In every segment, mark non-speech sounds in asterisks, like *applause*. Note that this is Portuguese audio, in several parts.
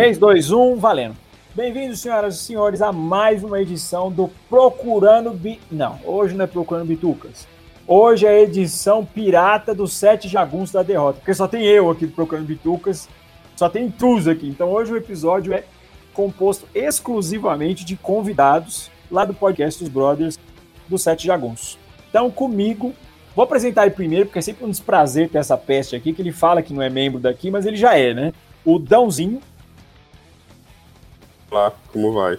3, 2, 1, valendo. Bem-vindos, senhoras e senhores, a mais uma edição do Procurando Bi... Não, hoje não é Procurando Bitucas. Hoje é a edição pirata dos Sete Jagunços da Derrota. Porque só tem eu aqui do Procurando Bitucas, só tem intruso aqui. Então hoje o episódio é composto exclusivamente de convidados lá do podcast dos Brothers dos Sete Jagunços. Então, comigo, vou apresentar ele primeiro, porque é sempre um desprazer ter essa peste aqui, que ele fala que não é membro daqui, mas ele já é, né? O Dãozinho. Olá, como vai?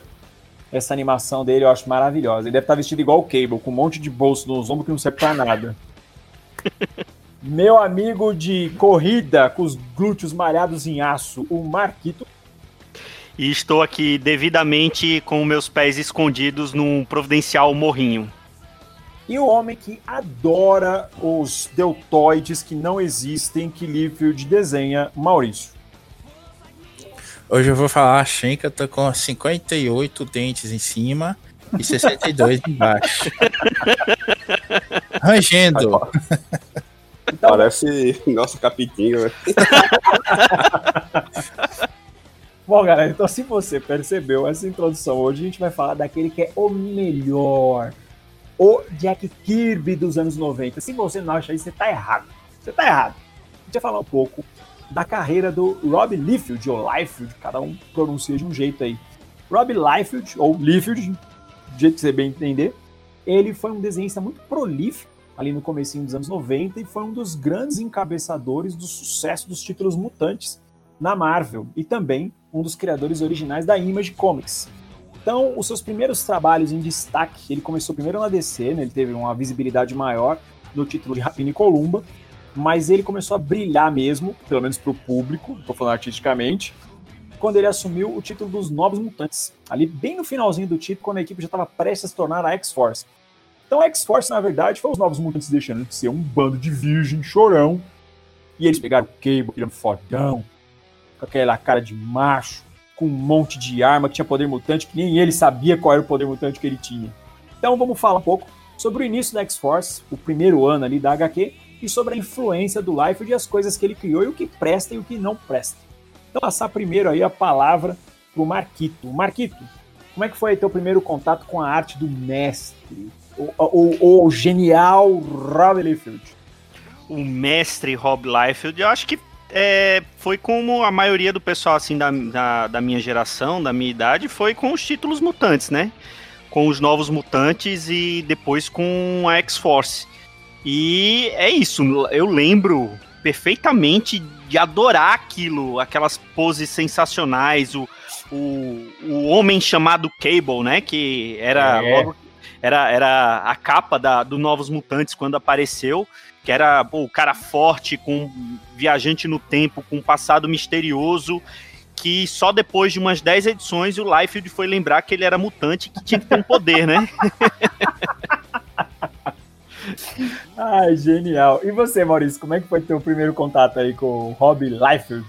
Essa animação dele eu acho maravilhosa. Ele deve estar vestido igual o Cable, com um monte de bolso nos ombros que não serve pra nada. *laughs* Meu amigo de corrida, com os glúteos malhados em aço, o Marquito. E estou aqui devidamente com meus pés escondidos num providencial morrinho. E o homem que adora os deltoides que não existem, que Liefeld desenha, Maurício. Hoje eu vou falar a Shenka tá com 58 dentes em cima e 62 *laughs* embaixo. Rangendo. Então, *laughs* Parece nosso capitinho, né? *laughs* Bom, galera, então se você percebeu essa introdução, hoje a gente vai falar daquele que é o melhor. O Jack Kirby dos anos 90. Se você não acha isso, você tá errado. Você tá errado. A gente vai falar um pouco da carreira do Rob Liefeld, ou Liefeld, cada um pronuncia de um jeito aí. Rob Liefeld, ou Liefeld, do jeito que você bem entender, ele foi um desenhista muito prolífico ali no comecinho dos anos 90 e foi um dos grandes encabeçadores do sucesso dos títulos mutantes na Marvel e também um dos criadores originais da Image Comics. Então, os seus primeiros trabalhos em destaque, ele começou primeiro na DC, né, ele teve uma visibilidade maior no título de Rapina e Columba, mas ele começou a brilhar mesmo, pelo menos para o público, estou falando artisticamente, quando ele assumiu o título dos Novos Mutantes. Ali, bem no finalzinho do título, quando a equipe já estava prestes a se tornar a X-Force. Então, a X-Force, na verdade, foi os Novos Mutantes deixando de ser um bando de virgem chorão. E eles pegaram o Cable, aquele fodão, com aquela cara de macho, com um monte de arma, que tinha poder mutante, que nem ele sabia qual era o poder mutante que ele tinha. Então, vamos falar um pouco sobre o início da X-Force, o primeiro ano ali da HQ, e sobre a influência do Liefeld e as coisas que ele criou e o que presta e o que não presta. Então, passar primeiro aí a palavra para o Marquito. Marquito, como é que foi teu primeiro contato com a arte do mestre, o, o, o genial Rob Liefeld? O mestre Rob Liefeld, eu acho que é, foi como a maioria do pessoal assim da, da, da minha geração, da minha idade, foi com os títulos mutantes, né? Com os novos mutantes e depois com a X-Force. E é isso, eu lembro perfeitamente de adorar aquilo, aquelas poses sensacionais, o, o, o homem chamado Cable, né? Que era é. logo, era, era a capa da, do Novos Mutantes quando apareceu, que era pô, o cara forte, com viajante no tempo, com um passado misterioso, que só depois de umas 10 edições o Liefeld foi lembrar que ele era mutante e que tinha que ter um poder, né? *laughs* *laughs* Ai, genial. E você, Maurício, como é que foi teu primeiro contato aí com o Rob Liefeld?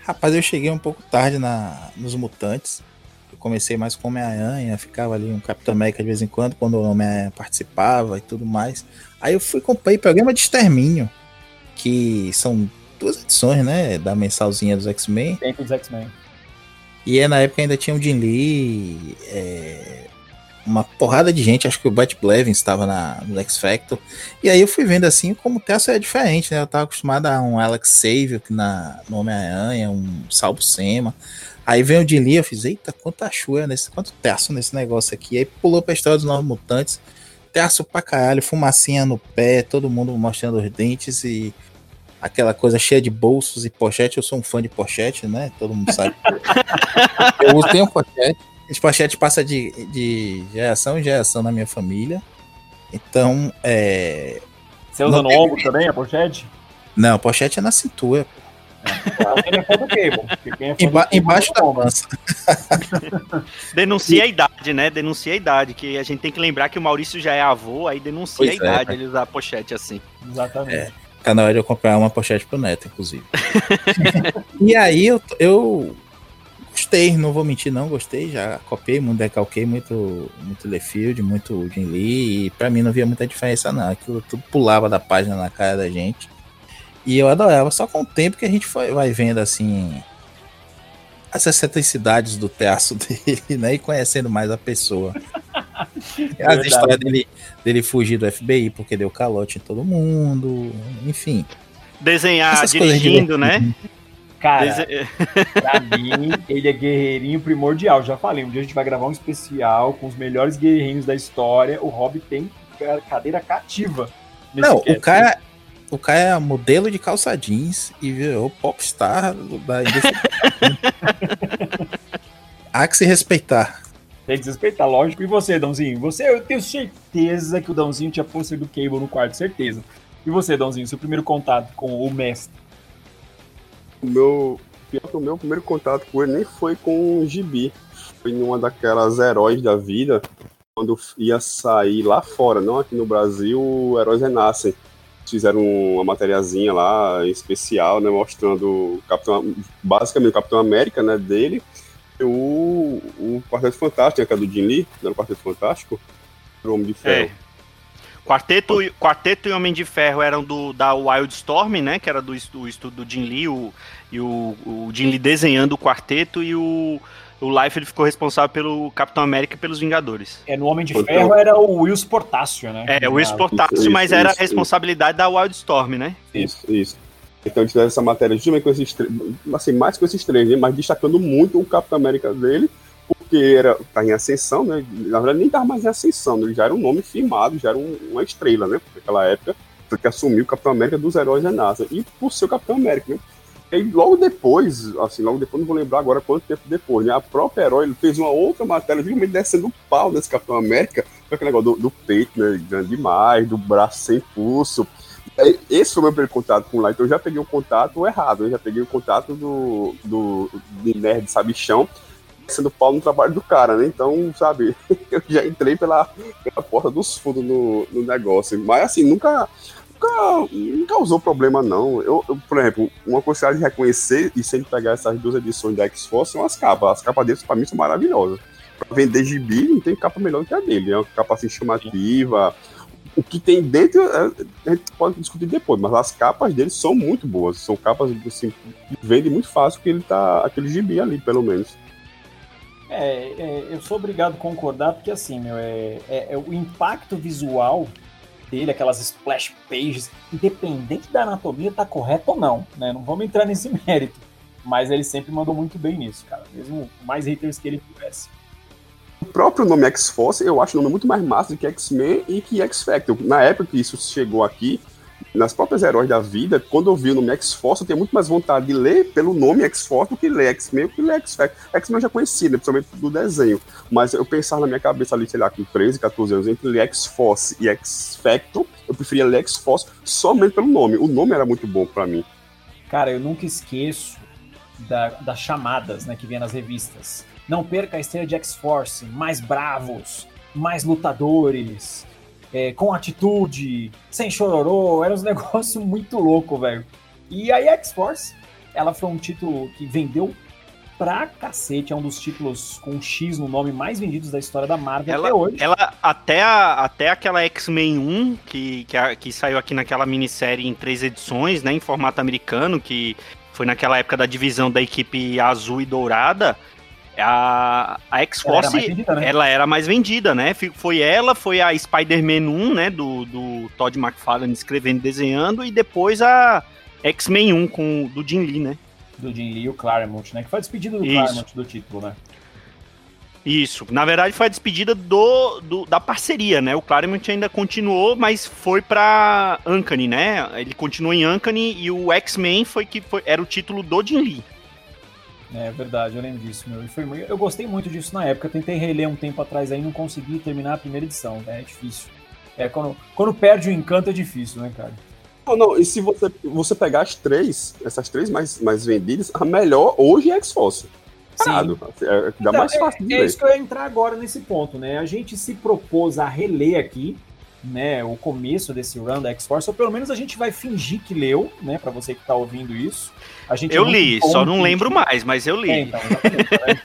Rapaz, eu cheguei um pouco tarde na, nos Mutantes. Eu comecei mais com Homem-Aranha, ficava ali um Capitão América de vez em quando, quando o Homem-Aranha participava e tudo mais. Aí eu fui comprei programa de extermínio, que são duas edições, né, da mensalzinha dos X-Men. Tempo dos X-Men. E é, na época ainda tinha o Jim Lee, é, uma porrada de gente, acho que o Bat Blevins estava na, no X Factor. E aí eu fui vendo assim como o Terço é diferente, né? Eu tava acostumado a um Alex Save na, no Homem-Aranha, um Salvo Sema. Aí vem o Jim Lee, eu fiz, eita, quanta chua nesse, quanto terço nesse negócio aqui. Aí pulou pra história dos Novos Mutantes. Terço pra caralho, fumacinha no pé, todo mundo mostrando os dentes e aquela coisa cheia de bolsos e pochete. Eu sou um fã de pochete, né? Todo mundo sabe. *laughs* eu tenho pochete. Esse pochete passa de, de geração em geração na minha família. Então, é. Você usa no ombro também a pochete? Não, a pochete é na cintura. É, *laughs* Emba embaixo da pança. *laughs* denuncia a idade, né? Denuncia a idade, que a gente tem que lembrar que o Maurício já é avô, aí denuncia pois a é, idade é, ele usar a pochete assim. Exatamente. É, tá na hora de eu comprar uma pochete pro neto, inclusive. *laughs* e aí eu, eu gostei, não vou mentir, não gostei. Já copiei muito, decalquei muito, muito Lefield, muito Jim Lee, e pra mim não via muita diferença, não. Aquilo tudo pulava da página na cara da gente. E eu adorava, só com o tempo que a gente foi, vai vendo assim as excentricidades do traço *laughs* dele, né? E conhecendo mais a pessoa. *laughs* As histórias dele, dele fugir do FBI porque deu calote em todo mundo, enfim. Desenhar dirigindo, né? Cara, Dese... pra *laughs* mim, ele é guerreirinho primordial. Já falei, um dia a gente vai gravar um especial com os melhores guerreirinhos da história. O Rob tem cadeira cativa. Não, cast. o cara, o cara é modelo de calça jeans e virou popstar da indústria. Há que se respeitar. Tem que se respeitar, lógico. E você, Dãozinho? Você, eu tenho certeza que o Dãozinho tinha pôster do Cable no quarto, certeza. E você, Dãozinho, seu primeiro contato com o mestre? O meu, pior que o meu primeiro contato com ele nem foi com o Gibi. Foi numa daquelas heróis da vida, quando ia sair lá fora, não aqui no Brasil, Heróis Renascem fizeram uma materiazinha lá especial, né, mostrando Capitão, basicamente o Capitão América, né, dele, o, o Quarteto Fantástico, né, que é do Jim Lee, né, o Quarteto Fantástico, o Homem de Ferro. É. Quarteto, Quarteto e Homem de Ferro eram do da Wildstorm, né, que era do, do estudo do Jim Lee, o, e o, o Jim Lee desenhando o quarteto e o o Life ele ficou responsável pelo Capitão América e pelos Vingadores. É, no Homem de Ferro era o Will Portácio, né? É, o Will Portácio, mas era a responsabilidade isso. da Wildstorm, né? Isso, isso. Então eles fizeram essa matéria justamente com esses três, assim, mais com esses três, né? mas destacando muito o Capitão América dele, porque era, tá em ascensão, né? Na verdade nem tava mais em ascensão, né? ele já era um nome firmado, já era um, uma estrela, né? Naquela época, que assumiu o Capitão América dos heróis da NASA. E por ser o Capitão América, né? E logo depois, assim, logo depois, não vou lembrar agora quanto tempo depois, né? A própria herói ele fez uma outra matéria, justamente descendo o pau desse Capitão América, aquele negócio do, do, peito, né? Grande demais, do braço sem pulso. Esse foi o meu primeiro contato com o Light. Eu já peguei o contato errado, eu já peguei o contato do, do, do nerd sabichão, descendo o pau no trabalho do cara, né? Então, sabe, *laughs* eu já entrei pela, pela porta dos fundos no, no negócio. Mas assim, nunca nunca, não causou problema, não. Eu, eu, por exemplo, uma coisa de reconhecer e sempre pegar essas duas edições da X-Force são as capas. As capas deles, pra mim, são maravilhosas. Pra vender gibi, não tem capa melhor que a dele. É uma capa assim chamativa. O que tem dentro, é, a gente pode discutir depois, mas as capas deles são muito boas. São capas assim, que vendem muito fácil que ele tá. aquele gibi ali, pelo menos. É, é, eu sou obrigado a concordar, porque assim, meu, é, é, é o impacto visual dele, aquelas splash pages, independente da anatomia tá correta ou não, né? Não vamos entrar nesse *laughs* mérito. Mas ele sempre mandou muito bem nisso, cara. Mesmo mais haters que ele tivesse. O próprio nome X-Force, eu acho o nome muito mais massa do que X-Men e que X-Factor. Na época que isso chegou aqui, nas próprias heróis da vida, quando eu vi o nome X-Force, eu tenho muito mais vontade de ler pelo nome X-Force do que ler X-Men ou que ler X-Factor. X-Men eu já conhecia, né, principalmente do desenho. Mas eu pensava na minha cabeça ali, sei lá, com 13, 14 anos, entre ler X-Force e X-Factor, eu preferia ler X-Force somente pelo nome. O nome era muito bom para mim. Cara, eu nunca esqueço da, das chamadas né, que vinha nas revistas. Não perca a estreia de X-Force, mais bravos, mais lutadores, é, com atitude, sem chororô, era um *laughs* negócio muito louco, velho. E a X-Force, ela foi um título que vendeu pra cacete, é um dos títulos com X no nome mais vendidos da história da Marvel ela, até hoje. Ela, até, a, até aquela X-Men 1, que, que, a, que saiu aqui naquela minissérie em três edições, né, em formato americano, que foi naquela época da divisão da equipe azul e dourada, a, a X-Force, ela, né? ela, era mais vendida, né? Foi ela, foi a Spider-Man 1, né? Do, do Todd McFarlane escrevendo e desenhando, e depois a X-Men 1 com, do Jim Lee, né? Do Jim Lee e o Claremont, né? Que foi a despedida do Isso. Claremont do título, né? Isso. Na verdade, foi a despedida do, do, da parceria, né? O Claremont ainda continuou, mas foi pra Uncanny, né? Ele continuou em Uncanny e o X-Men foi que foi, era o título do Jim Lee. É verdade, eu lembro disso, meu. E foi, eu gostei muito disso na época. Eu tentei reler um tempo atrás aí, não consegui terminar a primeira edição, né? É difícil. É, quando, quando perde o encanto é difícil, né, cara? Não, não, e se você, você pegar as três, essas três mais, mais vendidas, a melhor hoje é X-Force. Sim. É, é, dá mais então, fácil de é, é isso que eu ia entrar agora nesse ponto, né? A gente se propôs a reler aqui, né, o começo desse run da X-Force, ou pelo menos a gente vai fingir que leu, né, para você que tá ouvindo isso. A gente eu li, só não lembro mais, mas eu li. É, então, né?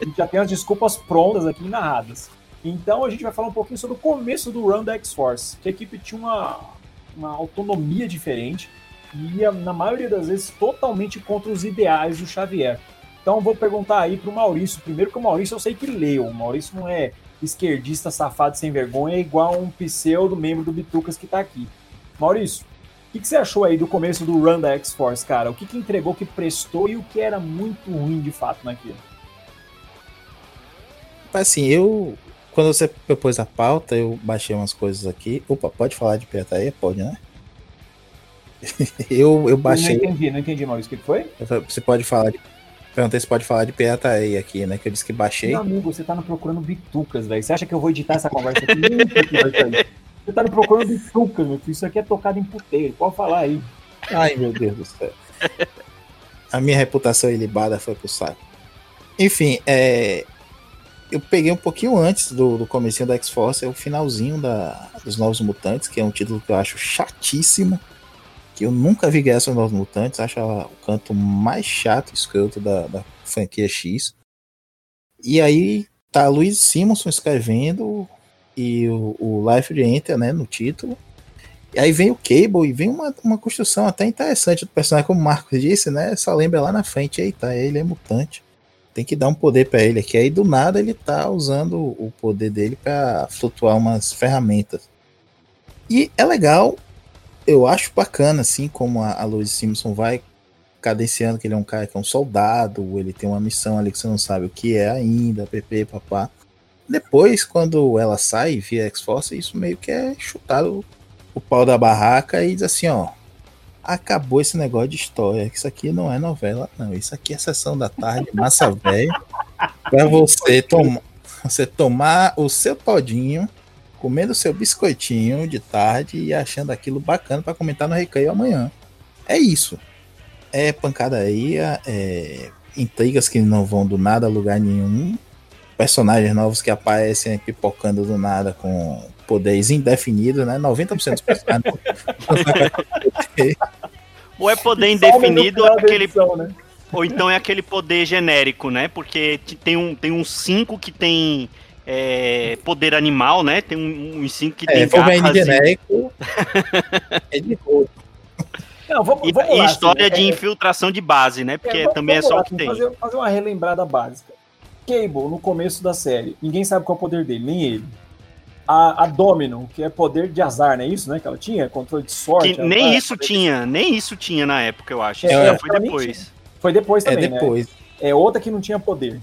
a gente já tem as desculpas prontas aqui narradas. Então a gente vai falar um pouquinho sobre o começo do run da X-Force, que a equipe tinha uma, uma autonomia diferente. ia, na maioria das vezes, totalmente contra os ideais do Xavier. Então vou perguntar aí pro Maurício. Primeiro que o Maurício eu sei que leu. O Maurício não é esquerdista, safado, sem vergonha, é igual um pseudo membro do Bitucas que tá aqui. Maurício, o que, que, você achou aí do começo do run da X-Force, cara? O que, que entregou, que prestou e o que era muito ruim de fato naquilo? Assim, eu. Quando você propôs a pauta, eu baixei umas coisas aqui. Opa, pode falar de pirataria? Pode, né? *laughs* eu, eu baixei. Não entendi, não entendi, Maurício. O que foi? Você pode falar de Perguntei se pode falar de pirataria aqui, né? Que eu disse que baixei. Meu amigo, você tá no procurando bitucas, velho. Você acha que eu vou editar essa conversa aqui? você tá no procurando bitucas, meu filho. Isso aqui é tocado em puteiro. Pode falar aí. Ai, meu Deus do céu. A minha reputação ilibada foi pro saco. Enfim, é... eu peguei um pouquinho antes do, do comecinho da X-Force, é o finalzinho da, dos Novos Mutantes, que é um título que eu acho chatíssimo que eu nunca vi Guerra Novos Mutantes, acho o canto mais chato e escroto da, da franquia X. E aí tá Luiz Simonson escrevendo e o, o Life Enter, né, no título. E aí vem o Cable e vem uma, uma construção até interessante do personagem, como o Marcos disse, né? Só lembra lá na frente, eita, ele é mutante. Tem que dar um poder para ele aqui. Aí do nada ele tá usando o poder dele para flutuar umas ferramentas. E é legal eu acho bacana, assim, como a, a Louise Simpson vai cadenciando que ele é um cara que é um soldado, ele tem uma missão ali que você não sabe o que é ainda, pp, papá. Depois, quando ela sai via X-Force, isso meio que é chutado o pau da barraca e diz assim, ó, acabou esse negócio de história, que isso aqui não é novela, não, isso aqui é sessão da tarde, massa velho, pra você, você tomar o seu todinho comendo seu biscoitinho de tarde e achando aquilo bacana para comentar no recreio amanhã. É isso. É pancadaria, é intrigas que não vão do nada a lugar nenhum, personagens novos que aparecem pipocando do nada com poderes indefinidos, né? 90% dos personagens. *laughs* ou é poder indefinido ou é aquele. Edição, né? Ou então é aquele poder genérico, né? Porque tem um 5 tem um cinco que tem é, poder animal, né? Tem um, um que é, tem garras. Genérico, *laughs* é de boa. Não, vamos, e, vamos lá, e história assim, de é, infiltração de base, né? Porque é, também é só lá, o que tem. Fazer, fazer uma relembrada básica. Cable, no começo da série, ninguém sabe qual é o poder dele, nem ele. A, a Domino, que é poder de azar, não é isso, né? Que ela tinha, controle de sorte. Que nem isso tinha, nem isso tinha na época, eu acho. É, foi depois. Foi depois também, é depois. Né? É outra que não tinha poder.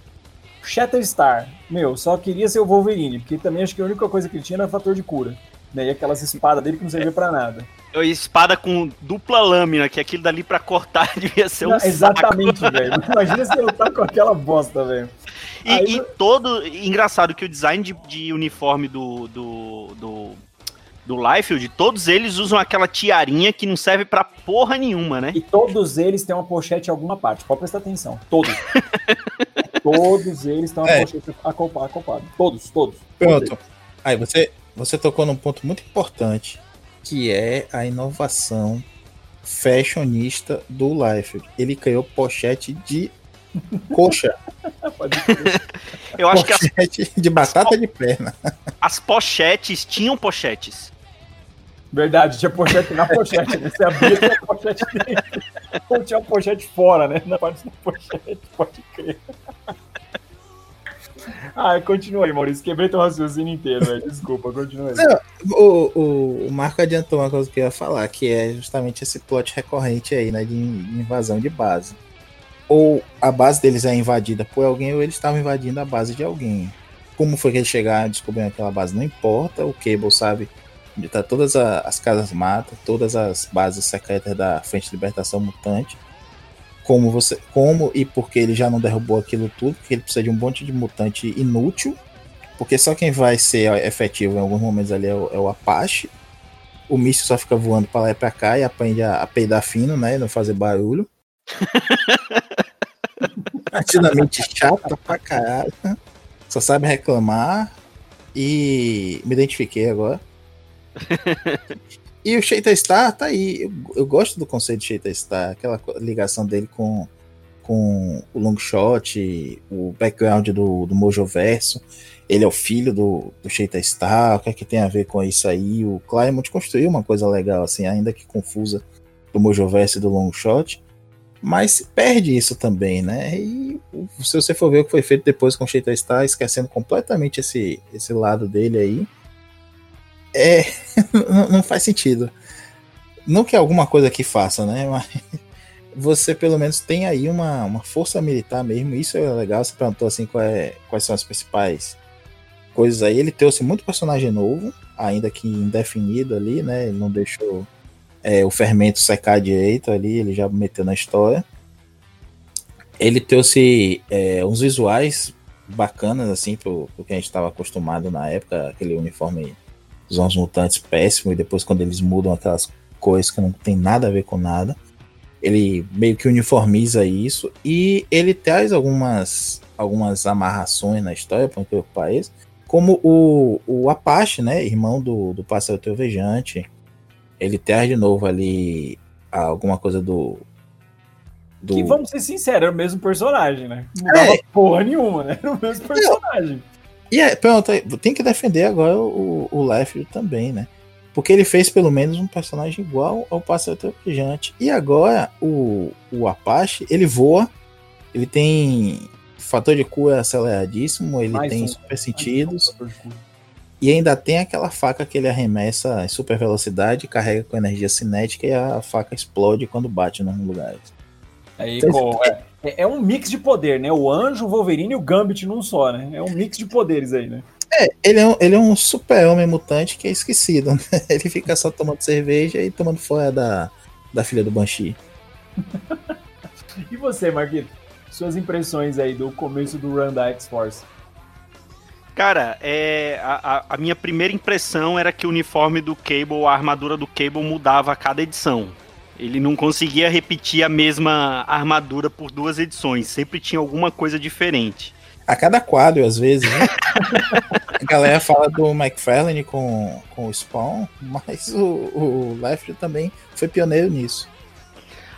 Shatterstar, meu, só queria ser o Wolverine, porque também acho que a única coisa que ele tinha era fator de cura. Né? E aquelas espadas dele que não servia pra nada. É, espada com dupla lâmina, que aquilo dali pra cortar *laughs* devia ser um não, Exatamente, velho. Imagina se ele tá com aquela bosta, velho. E, Aí... e, todo. Engraçado que o design de, de uniforme do, do, do do Liefeld, todos eles usam aquela tiarinha que não serve para porra nenhuma, né? E todos eles têm uma pochete em alguma parte. Pode prestar atenção. Todos. *laughs* todos eles uma é. Todos, todos. Pronto. Todos Aí você, você tocou num ponto muito importante, que é a inovação fashionista do Liefeld. Ele criou pochete de *laughs* coxa. Eu acho pochete que as... de batata de perna. As pochetes tinham pochetes. Verdade, tinha pochete na pochete, né? Você abria tinha pochete dentro. Ou tinha pochete fora, né? Na parte da pochete, pode crer. Ah, continua aí, Maurício. Quebrei teu raciocínio inteiro, velho. Desculpa, continua aí. Não, o, o, Marco adiantou uma coisa que eu ia falar, que é justamente esse plot recorrente aí, né? De invasão de base. Ou a base deles é invadida por alguém, ou eles estavam invadindo a base de alguém. Como foi que eles chegaram descobrindo aquela base? Não importa, o Cable sabe onde tá todas as casas mata, todas as bases secretas da Frente de Libertação Mutante. Como você, como e porque ele já não derrubou aquilo tudo, porque ele precisa de um monte de mutante inútil, porque só quem vai ser efetivo em alguns momentos ali é o, é o Apache. O míssil só fica voando para lá e para cá e aprende a, a peidar fino, né, e não fazer barulho. *laughs* Atinamente chata pra caralho. Só sabe reclamar. E me identifiquei agora. *laughs* e o Sheita Star tá aí. Eu, eu, gosto do conceito de Sheita Star, aquela ligação dele com, com o Longshot, o background do, do Mojo Verso. Ele é o filho do, do Sheita Star, o que é que tem a ver com isso aí? O Claremont construiu uma coisa legal, assim, ainda que confusa do Mojoverse e do Long Shot, mas perde isso também, né? E se você for ver o que foi feito depois com o Cheetah Star, esquecendo completamente esse, esse lado dele aí, é, *laughs* não faz sentido. Não que alguma coisa aqui faça, né? *laughs* Mas você pelo menos tem aí uma, uma força militar mesmo, isso é legal. Você perguntou assim qual é, quais são as principais coisas aí. Ele trouxe muito personagem novo, ainda que indefinido ali, né? Ele não deixou é, o fermento secar direito ali, ele já meteu na história. Ele trouxe é, uns visuais bacanas, assim, pro, pro que a gente estava acostumado na época, aquele uniforme dos Homens Mutantes péssimo, e depois quando eles mudam aquelas coisas que não tem nada a ver com nada. Ele meio que uniformiza isso e ele traz algumas, algumas amarrações na história, para o país, como o, o Apache, né, irmão do, do Pássaro Trovejante. Ele traz de novo ali alguma coisa do, do... Que vamos ser sinceros, era o mesmo personagem, né? Não dava é. porra nenhuma, né? *laughs* Era o mesmo personagem. E é, pronto, tem que defender agora o, o Leffler também, né? Porque ele fez pelo menos um personagem igual ao Pássaro Tropejante. E agora o, o Apache, ele voa, ele tem fator de cura aceleradíssimo, ele mais tem um, super sentidos. Um e ainda tem aquela faca que ele arremessa em super velocidade, carrega com energia cinética e a faca explode quando bate nos lugares. Aí, pô, é, é, é, um mix de poder, né? O anjo, o Wolverine e o Gambit num só, né? É um mix de poderes aí, né? É, ele é um, ele é um super-homem mutante que é esquecido, né? *laughs* Ele fica só tomando cerveja e tomando fora da, da filha do Banshee. *laughs* e você, Marquito? Suas impressões aí do começo do run da X-Force? Cara, é, a, a, minha primeira impressão era que o uniforme do Cable, a armadura do Cable mudava a cada edição. Ele não conseguia repetir a mesma armadura por duas edições, sempre tinha alguma coisa diferente a cada quadro, às vezes, né? *laughs* a galera fala do McFarlane com, com o Spawn, mas o, o também foi pioneiro nisso.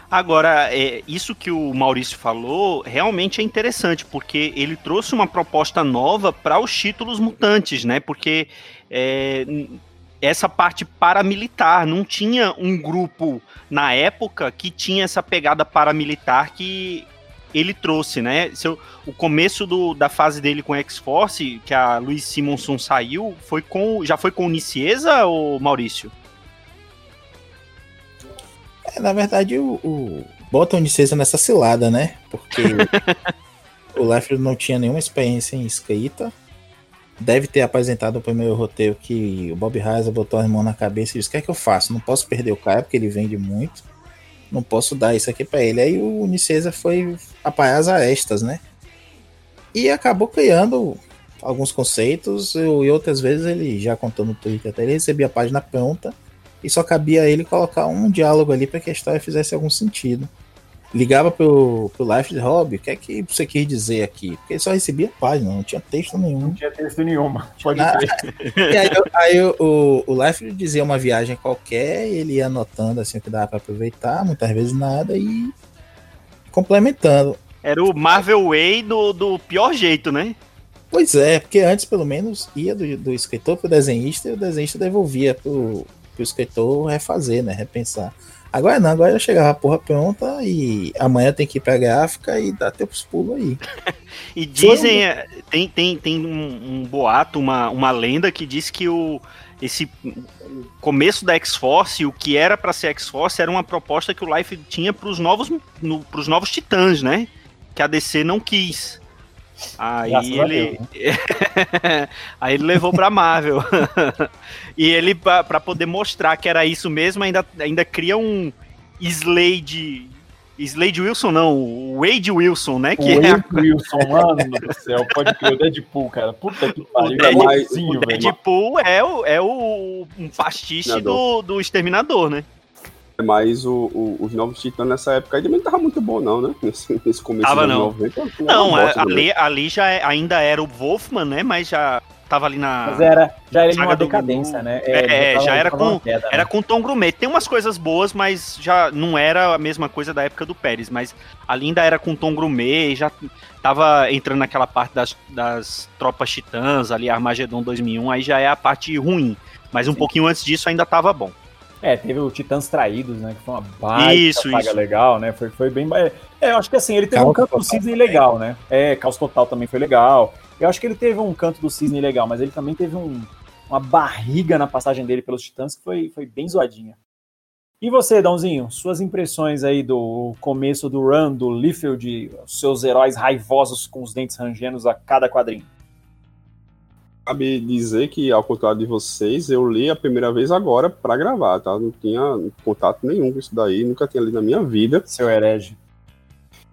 Agora, é, isso que o Maurício falou realmente é interessante, porque ele trouxe uma proposta nova para os títulos mutantes, né? Porque é, essa parte paramilitar, não tinha um grupo na época que tinha essa pegada paramilitar que ele trouxe, né? Seu, o começo do, da fase dele com X-Force, que a Luiz Simonson saiu, foi com, já foi com o Nicieza ou Maurício? É, na verdade, o, o bota o Nicieza nessa cilada, né? Porque *laughs* o Leffler não tinha nenhuma experiência em escrita. Deve ter apresentado o primeiro roteiro que o Bob Heiser botou as mãos na cabeça e disse: O que é que eu faço? Não posso perder o cara porque ele vende muito não posso dar isso aqui para ele. Aí o Unicesa foi apagar as arestas, né? E acabou criando alguns conceitos e outras vezes ele já contou no Twitter até ele recebia a página pronta e só cabia a ele colocar um diálogo ali para que a história fizesse algum sentido ligava pro, pro Life de Hobby, o que é que você quis dizer aqui? Porque ele só recebia página, não tinha texto nenhum. Não tinha texto nenhuma, pode ah, *laughs* E aí, aí o, o Life dizia uma viagem qualquer, ele ia anotando assim o que dava para aproveitar, muitas vezes nada, e complementando. Era o Marvel Way do, do pior jeito, né? Pois é, porque antes pelo menos ia do, do escritor pro desenhista e o desenhista devolvia pro, pro escritor refazer, né? Repensar. Agora não, agora eu chegava a porra pronta e amanhã tem que ir pra gráfica e dar teus pulos aí. *laughs* e dizem. É, tem, tem, tem um, um, boato, uma, uma lenda que diz que o, esse o começo da X-Force, o que era para ser X-Force, era uma proposta que o Life tinha pros novos, no, pros novos titãs, né? Que a DC não quis. Aí ele. Né? *laughs* Aí ele levou pra Marvel. *laughs* e ele, para poder mostrar que era isso mesmo, ainda, ainda cria um Slade. Slade Wilson, não, o Wade Wilson, né? Que o é Wade a... Wilson, mano do céu, pode crer, o Deadpool, cara. Puta que pariu. O, Deadpool, o Deadpool é, o, é o um pastiche do, do Exterminador, né? Mas o, o, os novos titãs nessa época também não tava muito bom, não, né? *laughs* Nesse, nesse começo tava, não. 90. Não, não é, ali, ali já é, ainda era o Wolfman, né? Mas já tava ali na. Mas era, já era uma decadência, né? É, é já, já era com, queda, era né? com Tom Grumet. Tem umas coisas boas, mas já não era a mesma coisa da época do Pérez. Mas ali ainda era com Tom Grumet, já tava entrando naquela parte das, das tropas titãs, ali Armagedon 2001, aí já é a parte ruim. Mas um Sim. pouquinho antes disso ainda tava bom. É, teve o Titãs Traídos, né? Que foi uma baita Isso, saga isso. legal, né? Foi, foi bem. É, eu acho que assim, ele teve Caos um canto do Total Cisne legal, né? É, Caos Total também foi legal. Eu acho que ele teve um canto do Cisne legal, mas ele também teve um- uma barriga na passagem dele pelos Titãs que foi, foi bem zoadinha. E você, Dãozinho, suas impressões aí do começo do run do Liefeld, os seus heróis raivosos com os dentes rangendo a cada quadrinho? Cabe dizer que, ao contrário de vocês, eu li a primeira vez agora pra gravar, tá? Não tinha contato nenhum com isso daí, nunca tinha lido na minha vida. Seu herege.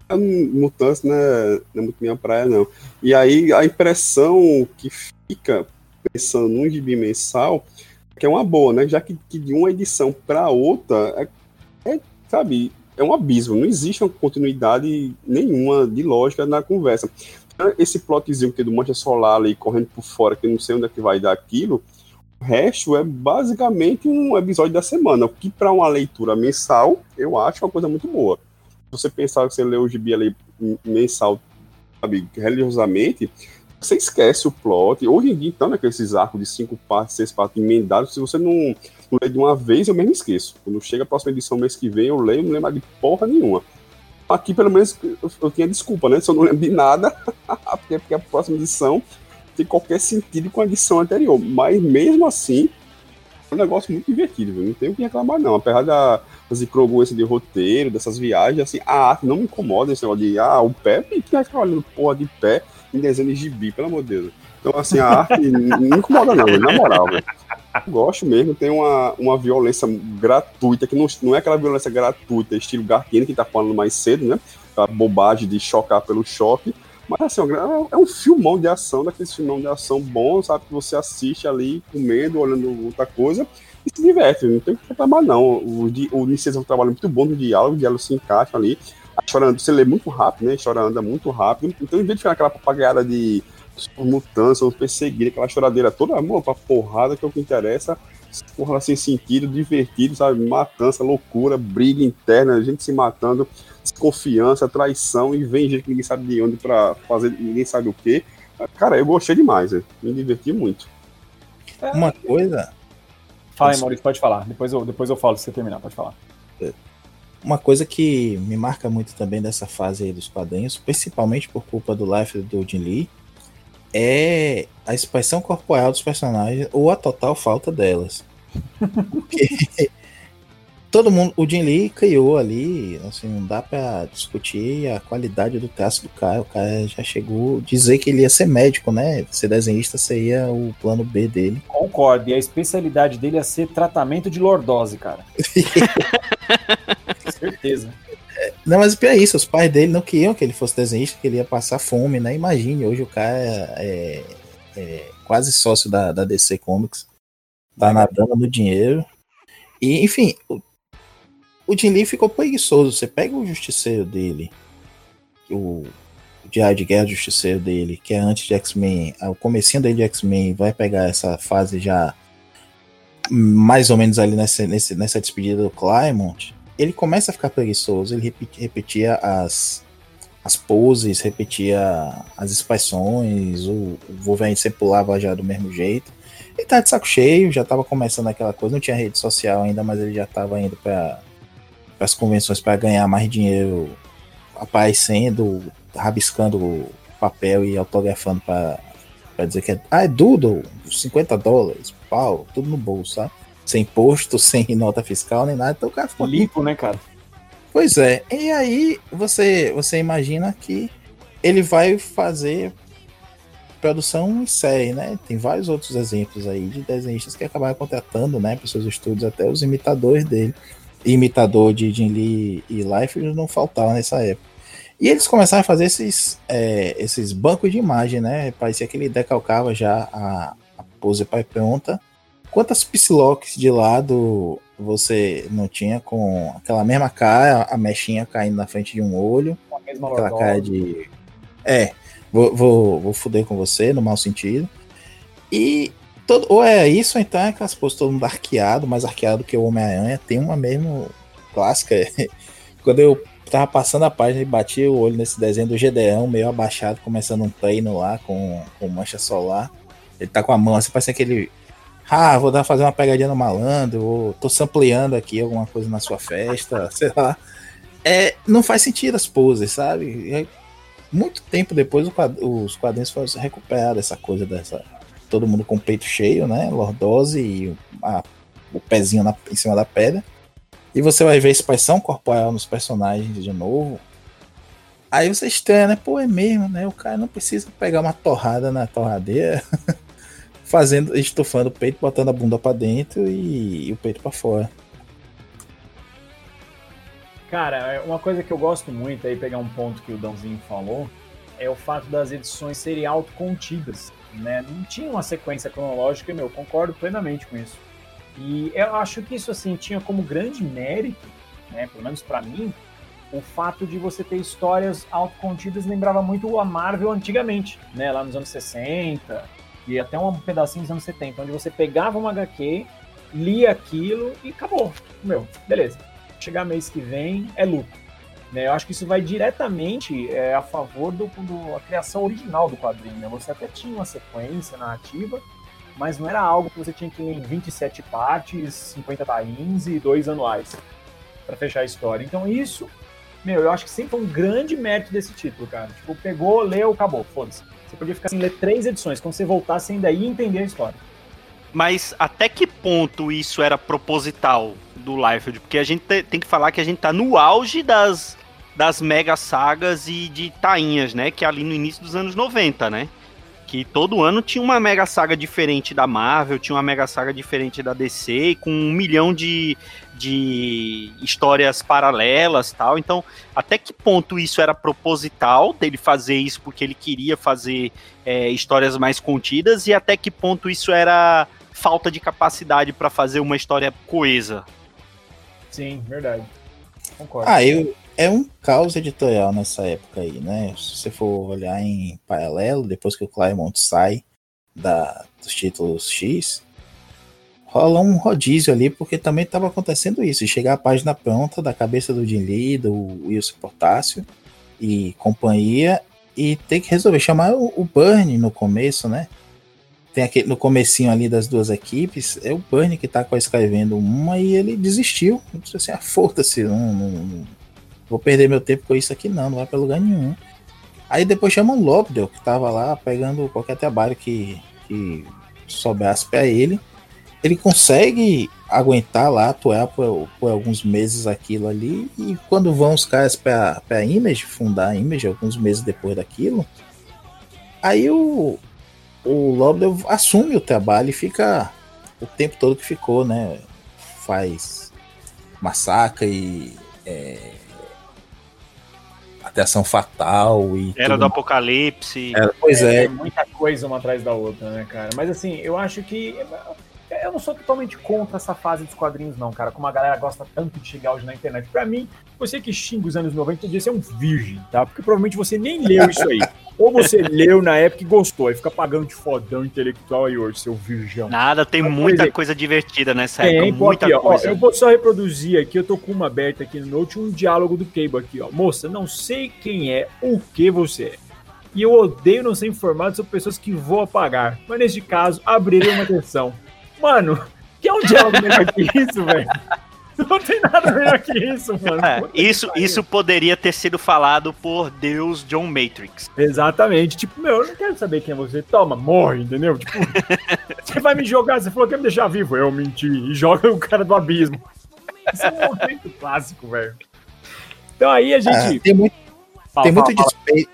A Mutantes não é, não é muito minha praia, não. E aí a impressão que fica pensando num gibi mensal é que é uma boa, né? Já que, que de uma edição para outra é, é, sabe, é um abismo. Não existe uma continuidade nenhuma de lógica na conversa. Esse plotzinho que é do Mancha Solar ali correndo por fora, que não sei onde é que vai dar aquilo. O resto é basicamente um episódio da semana, o que para uma leitura mensal eu acho uma coisa muito boa se você pensar que você lê o gibi ali mensal, sabe, religiosamente, você esquece o plot. Hoje em dia, então, né, esses arcos de cinco partes, seis partes emendados, se você não, não lê de uma vez, eu mesmo esqueço. Quando chega a próxima edição mês que vem, eu leio, não lembro de porra nenhuma. Aqui, pelo menos, eu, tinha desculpa, né? Se eu não lembro de nada, *laughs* porque, porque a próxima edição tem qualquer sentido com a edição anterior. Mas mesmo assim, é um negócio muito divertido, viu? não tem o que reclamar, não. Apesar da, das incongruências de roteiro, dessas viagens, assim, a arte não me incomoda esse negócio de, ah, o pé, quem vai ficar olhando porra de pé em desenho de gibi, pelo amor de Deus. Então, assim, a arte *laughs* não incomoda, não, na moral, velho. Gosto mesmo, tem uma, uma violência gratuita, que não, não é aquela violência gratuita, estilo Gartini, que tá falando mais cedo, né? A bobagem de chocar pelo choque. Mas assim, é um filmão de ação, daqueles filmão de ação bom, sabe? Que você assiste ali, comendo, olhando outra coisa, e se diverte, não tem que reclamar, não. O, o é um trabalho muito bom no diálogo, o diálogo se encaixa ali. A história, você lê muito rápido, né? A história anda muito rápido. Então, em vez de ficar aquela papagaiada de mutantes, ou perseguir, aquela choradeira toda, amor, pra porrada, que é o que interessa. Porra sem sentido, divertido, sabe? Matança, loucura, briga interna, gente se matando, desconfiança, traição, e vem gente que ninguém sabe de onde pra fazer, ninguém sabe o que. Cara, eu gostei demais, né? me diverti muito. Uma coisa. Fala aí, Maurício, pode falar. Depois eu, depois eu falo se você terminar, pode falar. Uma coisa que me marca muito também dessa fase aí dos quadrinhos, principalmente por culpa do Life do Jim Lee, é a expressão corporal dos personagens ou a total falta delas. Porque *laughs* todo mundo, o Jim Lee criou ali, assim, não dá pra discutir a qualidade do traço do cara. O cara já chegou a dizer que ele ia ser médico, né? Ser desenhista seria o plano B dele. Concordo, e a especialidade dele é ser tratamento de lordose, cara. *laughs* Certeza. Não, mas o pior é isso, os pais dele não queriam que ele fosse desenhista, que ele ia passar fome, né? Imagine, hoje o cara é, é quase sócio da, da DC Comics, tá nadando no dinheiro. E, enfim, o, o Jim Lee ficou preguiçoso. Você pega o justiceiro dele, o, o Diário de Guerra Justiceiro dele, que é antes de X-Men, o comecinho dele de X-Men, vai pegar essa fase já mais ou menos ali nessa, nessa, nessa despedida do Claremont, ele começa a ficar preguiçoso, ele repetia, as, as poses, repetia as expressões, o, o Wolverine sempre pulava já do mesmo jeito. Ele tá de saco cheio, já tava começando aquela coisa, não tinha rede social ainda, mas ele já tava indo para as convenções para ganhar mais dinheiro, aparecendo, rabiscando papel e autografando para dizer que é, ah, é Doodle, 50 dólares, pau, tudo no bolso, sabe? Sem imposto, *laughs* sem nota fiscal, nem nada. Então o cara ficou limpo, né, cara? Pois é. E aí você, você imagina que ele vai fazer produção em série, né? Tem vários outros exemplos aí de desenhistas que acabaram contratando, né, para seus estudos, até os imitadores dele. Imitador de Jim Lee e Life não faltava nessa época. E eles começaram a fazer esses, é, esses bancos de imagem, né? Parecia que ele decalcava já a, a pose para pronta. Quantas Psylocks de lado você não tinha com aquela mesma cara, a mechinha caindo na frente de um olho, aquela cara de. É, vou, vou, vou fuder com você, no mau sentido. E todo, ou é isso, ou então é aquelas poses todo mundo arqueado, mais arqueado que o Homem-Aranha. Tem uma mesmo clássica. *laughs* Quando eu tava passando a página e bati o olho nesse desenho do Gedeão, meio abaixado, começando um treino lá com, com mancha solar. Ele tá com a mão assim, parece aquele ah, vou dar fazer uma pegadinha no malandro, ou tô sampleando aqui alguma coisa na sua festa, *laughs* sei lá. É, não faz sentido as poses, sabe? Muito tempo depois os quadrinhos foram recuperar essa coisa dessa. Todo mundo com o peito cheio, né? Lordose e a, o pezinho na, em cima da pedra. E você vai ver expressão corporal nos personagens de novo. Aí você estranha, né? Pô, é mesmo, né? O cara não precisa pegar uma torrada na torradeira, *laughs* fazendo, estufando o peito, botando a bunda para dentro e, e o peito para fora. Cara, é uma coisa que eu gosto muito, aí pegar um ponto que o Dãozinho falou, é o fato das edições serem autocontidas, né? Não tinha uma sequência cronológica, meu, concordo plenamente com isso. E eu acho que isso, assim, tinha como grande mérito, né, pelo menos para mim, o fato de você ter histórias autocontidas lembrava muito a Marvel antigamente, né? Lá nos anos 60 e até um pedacinho dos anos 70, onde você pegava uma HQ, lia aquilo e acabou. Meu, beleza. Chegar mês que vem é lucro. Né? Eu acho que isso vai diretamente é, a favor do, do a criação original do quadrinho. Né? Você até tinha uma sequência narrativa, mas não era algo que você tinha que ler em 27 partes, 50 tains e dois anuais para fechar a história. Então isso meu, eu acho que sempre foi um grande mérito desse título, cara. Tipo, pegou, leu, acabou, foda-se. Você podia ficar sem ler três edições, quando você voltasse ainda ia entender a história. Mas até que ponto isso era proposital do Liefeld? Porque a gente tem que falar que a gente tá no auge das, das mega sagas e de tainhas, né? Que é ali no início dos anos 90, né? Que todo ano tinha uma mega saga diferente da Marvel, tinha uma mega saga diferente da DC, com um milhão de, de histórias paralelas tal. Então, até que ponto isso era proposital dele fazer isso porque ele queria fazer é, histórias mais contidas e até que ponto isso era falta de capacidade para fazer uma história coesa? Sim, verdade. Concordo. Ah, eu, é um caos editorial nessa época aí, né? Se você for olhar em paralelo, depois que o Claremont sai da, dos títulos X, rola um rodízio ali, porque também estava acontecendo isso. Chegar a página pronta da cabeça do Jim Lee, do Wilson Portácio e companhia, e ter que resolver chamar o, o Burn no começo, né? Tem aquele, no comecinho ali das duas equipes, é o Burn que tá escrevendo uma e ele desistiu. Disse assim, ah, foda-se, não, não Vou perder meu tempo com isso aqui, não, não vai pra lugar nenhum. Aí depois chama o Lobdell, que tava lá pegando qualquer trabalho que, que sobrasse para ele. Ele consegue aguentar lá, atuar por, por, alguns meses aquilo ali. E quando vão os caras pra, pra Image, fundar a Image, alguns meses depois daquilo, aí o, o Lobdell assume o trabalho e fica o tempo todo que ficou, né? Faz massacre e. É, ação fatal e. Era tudo. do apocalipse. É, pois é, é. Muita coisa uma atrás da outra, né, cara? Mas assim, eu acho que. Eu não sou totalmente contra essa fase dos quadrinhos, não, cara. Como a galera gosta tanto de chegar hoje na internet. Pra mim, você que xinga os anos 90 devia ser um virgem, tá? Porque provavelmente você nem leu isso aí. *laughs* Ou você leu na época e gostou, e fica pagando de fodão intelectual aí hoje, seu virgão. Nada, tem Mas, muita coisa divertida nessa tem, época. Muita aqui, coisa. Ó, eu vou só reproduzir aqui, eu tô com uma aberta aqui no Note, um diálogo do Cable aqui, ó. Moça, não sei quem é, o que você é. E eu odeio não ser informado sobre pessoas que vou apagar. Mas neste caso, abrirei uma atenção. Mano, que é um diálogo *laughs* melhor que isso, velho? Não tem nada melhor que isso, mano. É, isso, isso poderia ter sido falado por Deus John Matrix. Exatamente. Tipo, meu, eu não quero saber quem é você. Toma, morre, entendeu? Tipo, *laughs* você vai me jogar, você falou que ia me deixar vivo. Eu menti. E joga o cara do abismo. Isso é um momento clássico, velho. Então aí a gente. Ah, tem muito, fala, tem fala, muito despeito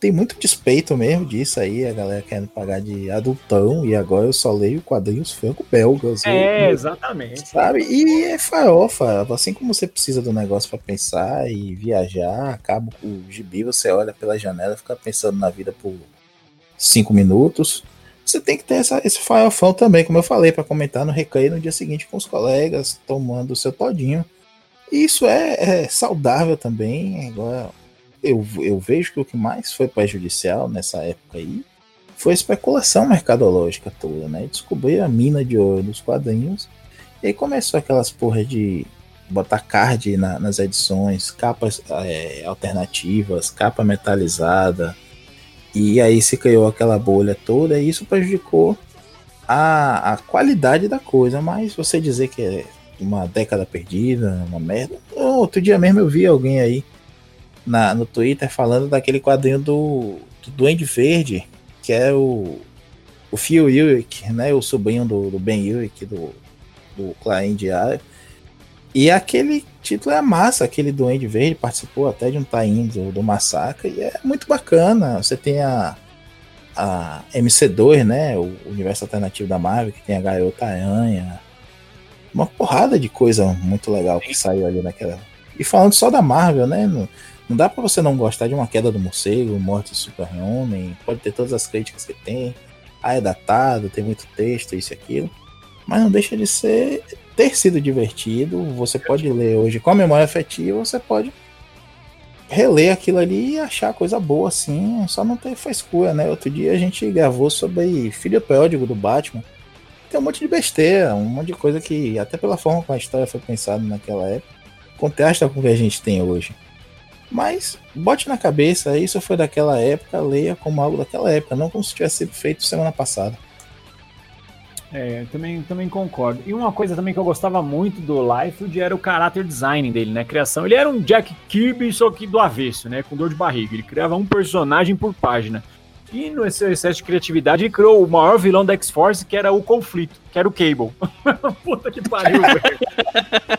tem muito despeito mesmo disso aí, a galera querendo pagar de adultão, e agora eu só leio quadrinhos franco-belgas. É, exatamente. Sabe? E é farofa, assim como você precisa do negócio para pensar e viajar, acaba com o gibi, você olha pela janela, fica pensando na vida por cinco minutos. Você tem que ter essa, esse farofão também, como eu falei, para comentar no recreio no dia seguinte com os colegas, tomando o seu todinho. E isso é, é saudável também. Agora, eu, eu vejo que o que mais foi prejudicial nessa época aí foi a especulação mercadológica toda, né? Descobrir a mina de ouro dos quadrinhos e aí começou aquelas porra de botar card na, nas edições, capas é, alternativas, capa metalizada, e aí se criou aquela bolha toda e isso prejudicou a, a qualidade da coisa, mas você dizer que é uma década perdida, uma merda. Outro dia mesmo eu vi alguém aí na, no Twitter falando daquele quadrinho do, do Duende Verde, que é o, o Phil Ulrich, né? O sobrinho do, do Ben Ulrich, do, do Clarim Diário. E aquele título é massa, aquele Duende Verde participou até de um tie do, do Massacre, e é muito bacana. Você tem a, a MC2, né? O universo alternativo da Marvel, que tem a Garota Aranha. Uma porrada de coisa muito legal que saiu ali naquela. E falando só da Marvel, né? Não, não dá para você não gostar de uma queda do morcego, morte do super-homem. Pode ter todas as críticas que tem. Ah, é datado, tem muito texto, isso e aquilo. Mas não deixa de ser ter sido divertido. Você pode ler hoje com a memória afetiva, você pode reler aquilo ali e achar coisa boa, assim, só não ter frescura, né? Outro dia a gente gravou sobre Filho Pródigo do Batman. Tem um monte de besteira, um monte de coisa que, até pela forma como a história foi pensada naquela época, contrasta com o que a gente tem hoje. Mas bote na cabeça, isso foi daquela época, leia como algo daquela época, não como se tivesse sido feito semana passada. É, também, também concordo. E uma coisa também que eu gostava muito do Liefeld era o caráter design dele, né? Criação. Ele era um Jack Kirby, só que do avesso, né? Com dor de barriga. Ele criava um personagem por página. E no excesso de criatividade, ele criou o maior vilão da X-Force, que era o conflito, que era o Cable. *laughs* Puta que pariu, velho. *laughs*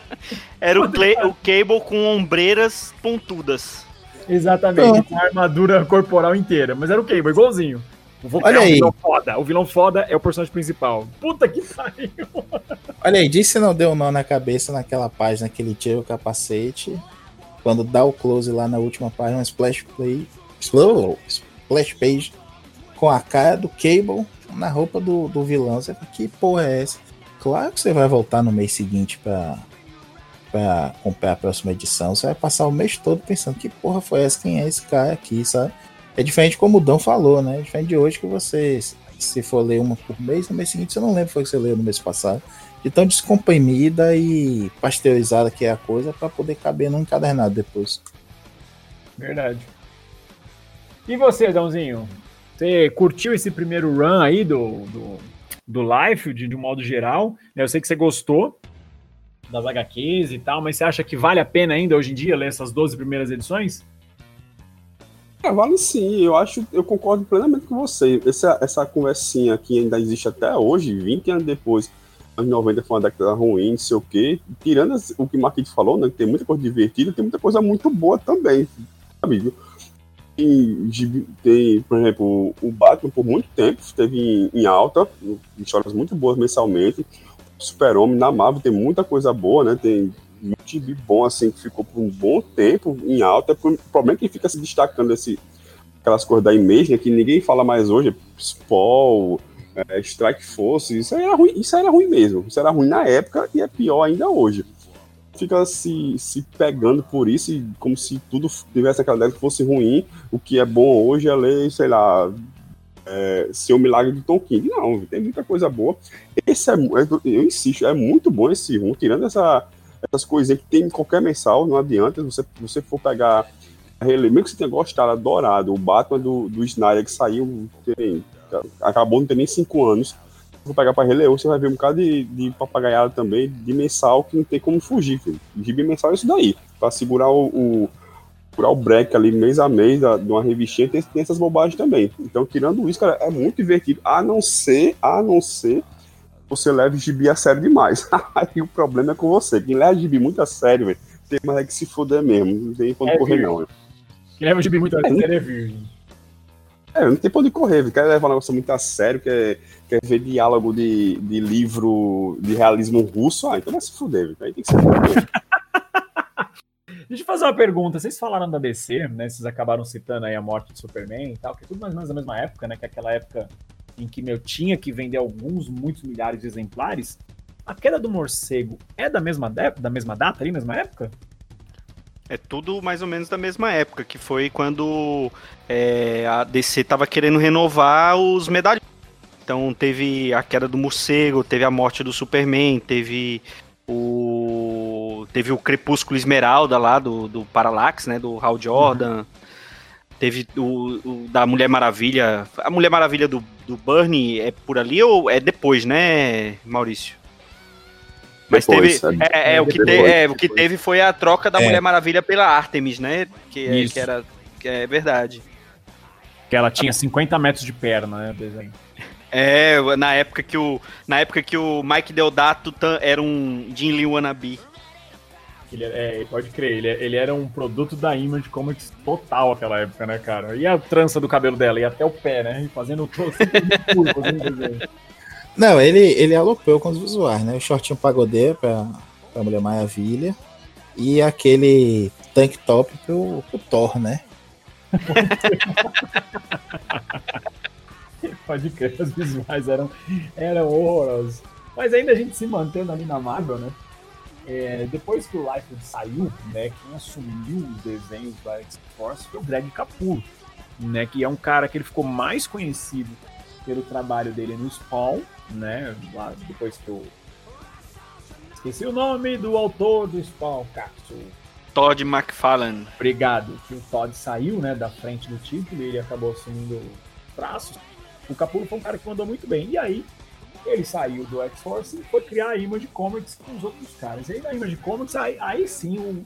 Era o, o Cable com ombreiras pontudas. Exatamente, com a armadura corporal inteira. Mas era o Cable, igualzinho. O Olha aí. O vilão, foda. o vilão foda é o personagem principal. Puta que pariu. Olha aí, disse não deu nó na cabeça naquela página que ele tira o capacete. Quando dá o close lá na última página, splash play. Splash page com a cara do Cable na roupa do, do vilão. Você fala, que porra é essa? Claro que você vai voltar no mês seguinte pra, pra comprar a próxima edição. Você vai passar o mês todo pensando que porra foi essa? Quem é esse cara aqui, sabe? É diferente como o Dão falou, né? É diferente de hoje que você, se for ler uma por mês, no mês seguinte você não lembra foi que você leu no mês passado. De tão descomprimida e pasteurizada que é a coisa para poder caber num encadernado depois. Verdade. E você, Dãozinho? Você curtiu esse primeiro run aí do, do, do Life, de, de um modo geral? Eu sei que você gostou das HQs e tal, mas você acha que vale a pena ainda hoje em dia ler essas 12 primeiras edições? É, vale sim, eu acho, eu concordo plenamente com você. Essa, essa conversinha que ainda existe até hoje, 20 anos depois, anos 90 foi uma década ruim, não sei o quê. Tirando o que o Marquinhos falou, né? Tem muita coisa divertida, tem muita coisa muito boa também, sabe? Tem, tem, por exemplo, o Batman por muito tempo esteve em, em alta, histórias muito boas mensalmente. Super-Homem na Marvel tem muita coisa boa, né? Tem muito bom, assim, que ficou por um bom tempo em alta. O problema é que fica se destacando esse, aquelas coisas da Image, né, que ninguém fala mais hoje, Spall, é, Strike Force, isso era ruim, isso era ruim mesmo. Isso era ruim na época e é pior ainda hoje. Fica se, se pegando por isso, e como se tudo tivesse aquela ideia que fosse ruim. O que é bom hoje é ler, sei lá, é, ser o milagre do Tom King. Não, tem muita coisa boa. Esse é, eu insisto, é muito bom esse rum, tirando essa essas coisinhas que tem em qualquer mensal, não adianta. Você, você for pegar, mesmo que você tenha gostado, adorado, o Batman do, do Snyder que saiu, tem, acabou não ter nem cinco anos. For pegar para reler, você vai ver um bocado de, de papagaiada também, de mensal, que não tem como fugir. Filho. Gibi mensal é isso daí, para segurar o, o segurar o break ali mês a mês da, de uma revistinha, tem, tem essas bobagens também. Então, tirando isso, cara, é muito divertido, a não ser, a não ser você leva o gibi a sério demais. *laughs* Aí o problema é com você. Quem leva gibi muito a sério, velho, tem mais é que se fuder mesmo. Não tem pra onde é correr, virgem. não. Quem leva gibi muito a sério é, é virgem. É, não tem pra onde correr, velho. Quer levar um negócio muito a sério, quer, quer ver diálogo de, de livro de realismo russo, ah, então vai se fuder. Aí tem que se fuder. *laughs* Deixa eu fazer uma pergunta. Vocês falaram da DC, né? Vocês acabaram citando aí a morte do Superman e tal, que é tudo mais ou menos da mesma época, né? Que é aquela época em que meu tinha que vender alguns, muitos milhares de exemplares, a queda do morcego é da mesma, da mesma data ali, mesma época? É tudo mais ou menos da mesma época, que foi quando é, a DC estava querendo renovar os medalhões. Então teve a queda do morcego, teve a morte do Superman, teve o teve o Crepúsculo Esmeralda lá do, do Parallax, né, do Hal Jordan. Uhum. Teve o, o, da Mulher Maravilha. A Mulher Maravilha do, do Burnie é por ali ou é depois, né, Maurício? Mas Depois, teve. É, é, o, que Depois, te- é, o que depois. teve foi a troca da É. Mulher Maravilha pela Artemis, né? Que, é- que era. Que é verdade. Que ela tinha 50 metros de perna, né? É, na época que o. Na época que o Mike Deodato era um Jin Lee wannabe. Ele, é, pode crer, ele, ele era um produto da Image Comics total aquela época, né, cara? E a trança do cabelo dela, e até o pé, né? E fazendo *laughs* todo curva, fazendo desenho. Não, ele, ele aloprou com os visuais, né? O shortinho pagodeiro pra, pra Mulher Maravilha e aquele tank top pro, pro Thor, né? *laughs* Pode crer, os visuais eram, eram horrorosos. Mas ainda a gente se mantendo ali na Marvel, né? É, depois que o Liefeld saiu, né, quem assumiu os desenhos da X-Force foi o Greg Capullo, né, que é um cara que ele ficou mais conhecido pelo trabalho dele no Spawn, né, lá depois que eu esqueci o nome do autor do Spawn, Capsule. Todd McFarlane. Obrigado. Que o Todd saiu, né, da frente do título e ele acabou assumindo os braços. O Capullo foi um cara que mandou muito bem. E aí, ele saiu do X-Force e foi criar a Image Comics com os outros caras. E aí na Image Comics, aí, aí sim o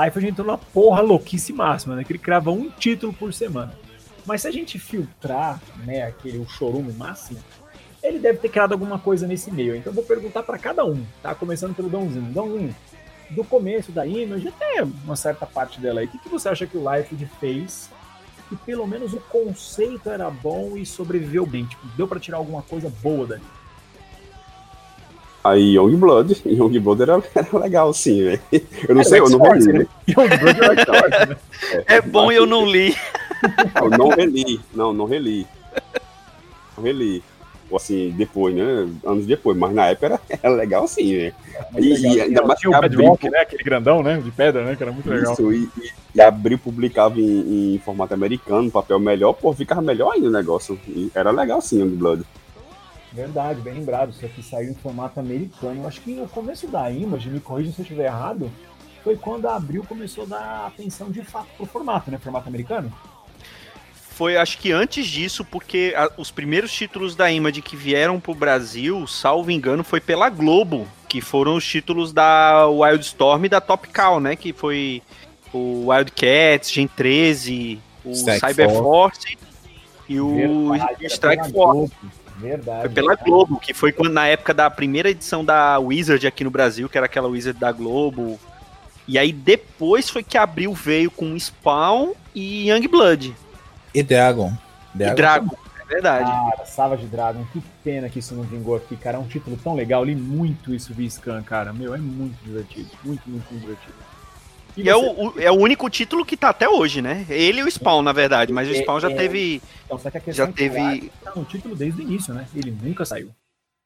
Life entrou na porra louquice máxima, né? Que ele criava um título por semana. Mas se a gente filtrar, né, aquele o chorume máximo, ele deve ter criado alguma coisa nesse meio. Então eu vou perguntar para cada um, tá? Começando pelo Dãozinho. Dãozinho, do começo da Image até uma certa parte dela aí, o que, que você acha que o Life fez que pelo menos o conceito era bom e sobreviveu bem? Tipo, deu para tirar alguma coisa boa dali? Aí Youngblood, *laughs* Youngblood era, era legal sim, velho. Eu não Era sei, eu não reli, né? né? *laughs* Youngblood era X-Force, né? *laughs* É bom e eu não li. Eu não reli, não, não reli. Não reli. Assim, depois, né? Anos depois, mas na época era, *laughs* era legal sim, velho. Muito E- legal. e ainda mais tinha o Bedrock, né? Aquele grandão, né? De pedra, né? Que era muito legal. Isso, e, e, e abriu, publicava em, em formato americano, papel melhor, pô, ficava melhor ainda o negócio. E era legal sim, Youngblood. Verdade, bem lembrado. Isso aqui saiu em formato americano. Eu acho que no começo da Image, me corrija se eu estiver errado, foi quando a Abril começou a dar atenção de fato pro formato, né? Formato americano. Foi, acho que antes disso, porque a- os primeiros títulos da Image que vieram pro Brasil, salvo engano, foi pela Globo, que foram os títulos da Wildstorm e da Top Cow, né? Que foi o Wildcats, Gen 13, o Cyberforce e o Verdade, Strike Force. Verdade. Foi pela Globo, que foi quando, na época da primeira edição da Wizard aqui no Brasil, que era aquela Wizard da Globo. E aí depois foi que abriu, veio com Spawn e Youngblood. E Dragon. E Dragon, é verdade. Cara, Savage Dragon, que pena que isso não vingou aqui, cara. É um título tão legal, li muito isso via Scan, cara. Meu, é muito divertido. Muito, muito, muito divertido. E é você? o, é o único título que tá até hoje, né? Ele e o Spawn, na verdade, mas o É, Spawn já é. teve. Então, só que a questão Já é que o teve. Larsen tá no título desde o início, né? Ele nunca saiu.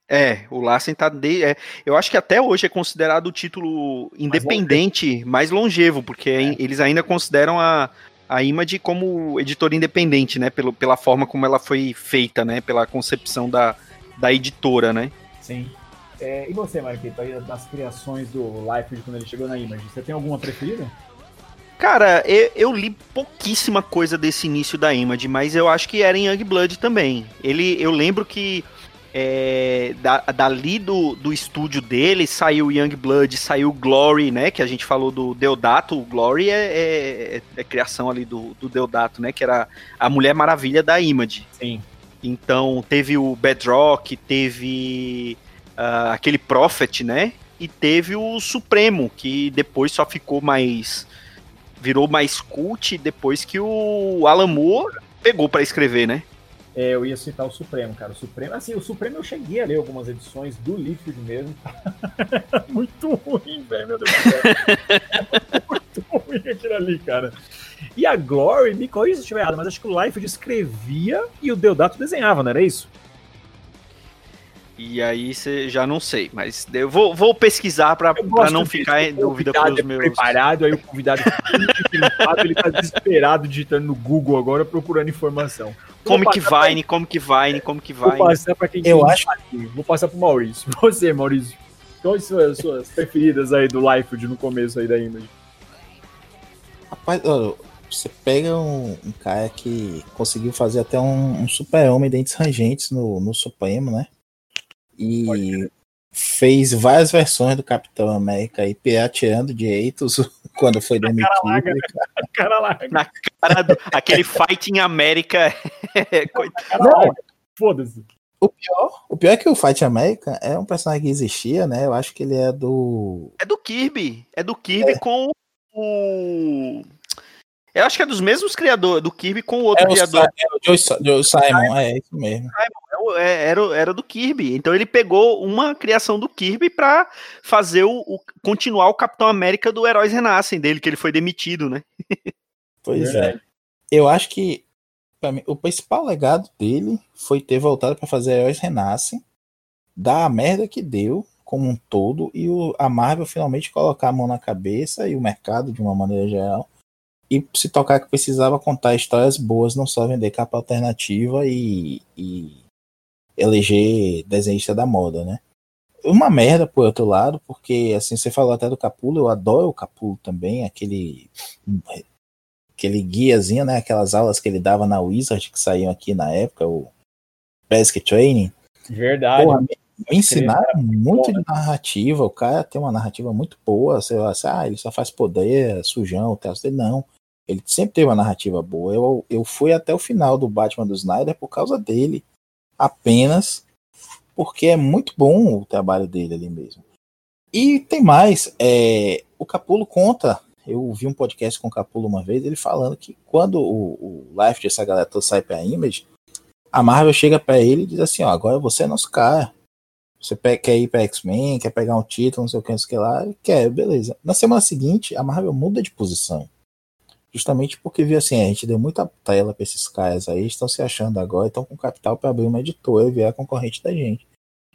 É, o Larsen tá de, é, eu acho que até hoje é considerado o título independente mais longevo, porque É. eles ainda consideram a, a Image como editora independente, né? Pelo, pela forma como ela foi feita, né? Pela concepção da, da editora, né? Sim. É, e você, Marquito, aí das criações do Life quando ele chegou na Image, você tem alguma preferida? Cara, eu, eu li pouquíssima coisa desse início da Image, mas eu acho que era em Youngblood também. Ele, eu lembro que é, da, dali do, do estúdio dele saiu Youngblood, saiu Glory, né? Que a gente falou do Deodato. O Glory é, é, é criação ali do, do Deodato, né? Que era a Mulher Maravilha da Image. Sim. Então teve o Bedrock, teve ah, aquele Prophet, né? E teve o Supremo, que depois só ficou mais. virou mais cult depois que o Alan Moore pegou pra escrever, né? É, eu ia citar o Supremo, cara. O Supremo, assim, o Supremo eu cheguei a ler algumas edições do Liefeld mesmo. *laughs* Muito ruim, velho, meu Deus do céu. *laughs* Muito ruim aquilo ali, cara. E a Glory, me corrija se eu estiver errado, mas acho que o Liefeld escrevia e o Deodato desenhava, não era isso? E aí você já não sei, mas eu vou, vou pesquisar gosto não ficar em dúvida com os meus. preparado, aí o convidado ele tá desesperado digitando no Google agora procurando informação. Como Vou que passar pra- Vine, como que Vine, como que Vou Vine. passar pra quem Eu acho- sabe. Vou passar pro Maurício. *laughs* Você, Maurício. Quais são as suas preferidas aí do Liefeld no começo aí da Image? Rapaz, você pega um, um, cara que conseguiu fazer até um, um super-homem dentes rangentes no, no Supremo, né? E fez várias versões do Capitão América aí, pirateando direitos *laughs* quando foi demitido. Cara larga, cara larga. Na cara do, aquele Fighting América. *laughs* Foda-se. O pior, o pior é que o Fight América é um personagem que existia, né? Eu acho que ele é do. É do Kirby. É do Kirby é. com o. Eu acho que é dos mesmos criadores, do Kirby com o outro é criador. é o Joe, Joe Simon, é isso mesmo. Simon, é, era, era do Kirby. Então ele pegou uma criação do Kirby para fazer o, o, continuar o Capitão América do Heróis Renascem dele, que ele foi demitido, né? *laughs* Pois é. é. Eu acho que mim, o principal legado dele foi ter voltado para fazer Heróis Renascem, dar a merda que deu como um todo e o, a Marvel finalmente colocar a mão na cabeça e o mercado de uma maneira geral e se tocar que precisava contar histórias boas, não só vender capa alternativa e, e eleger desenhista da moda, né? Uma merda, por outro lado, porque assim, você falou até do Capulo, eu adoro o Capulo também, aquele aquele guiazinho, né? Aquelas aulas que ele dava na Wizard que saíam aqui na época, o Basic Training. Verdade. Porra, me, me ensinaram muito de narrativa, o cara tem uma narrativa muito boa, você vai assim, ah, ele só faz poder, sujão, tal, não. Ele sempre teve uma narrativa boa. Eu, eu fui até o final do Batman do Snyder por causa dele. Apenas porque é muito bom o trabalho dele ali mesmo. E tem mais. É, o Capulo conta. Eu vi um podcast com o Capulo uma vez, ele falando que quando o, o Life dessa galera toda sai pra Image, a Marvel chega para ele e diz assim: ó, agora você é nosso cara. Você quer ir pra X-Men, quer pegar um título, não sei o que, não sei o que lá. Quer, beleza. Na semana seguinte, a Marvel muda de posição justamente porque viu assim, a gente deu muita tela para esses caras aí, estão se achando agora, estão com capital para abrir uma editora e virar concorrente da gente.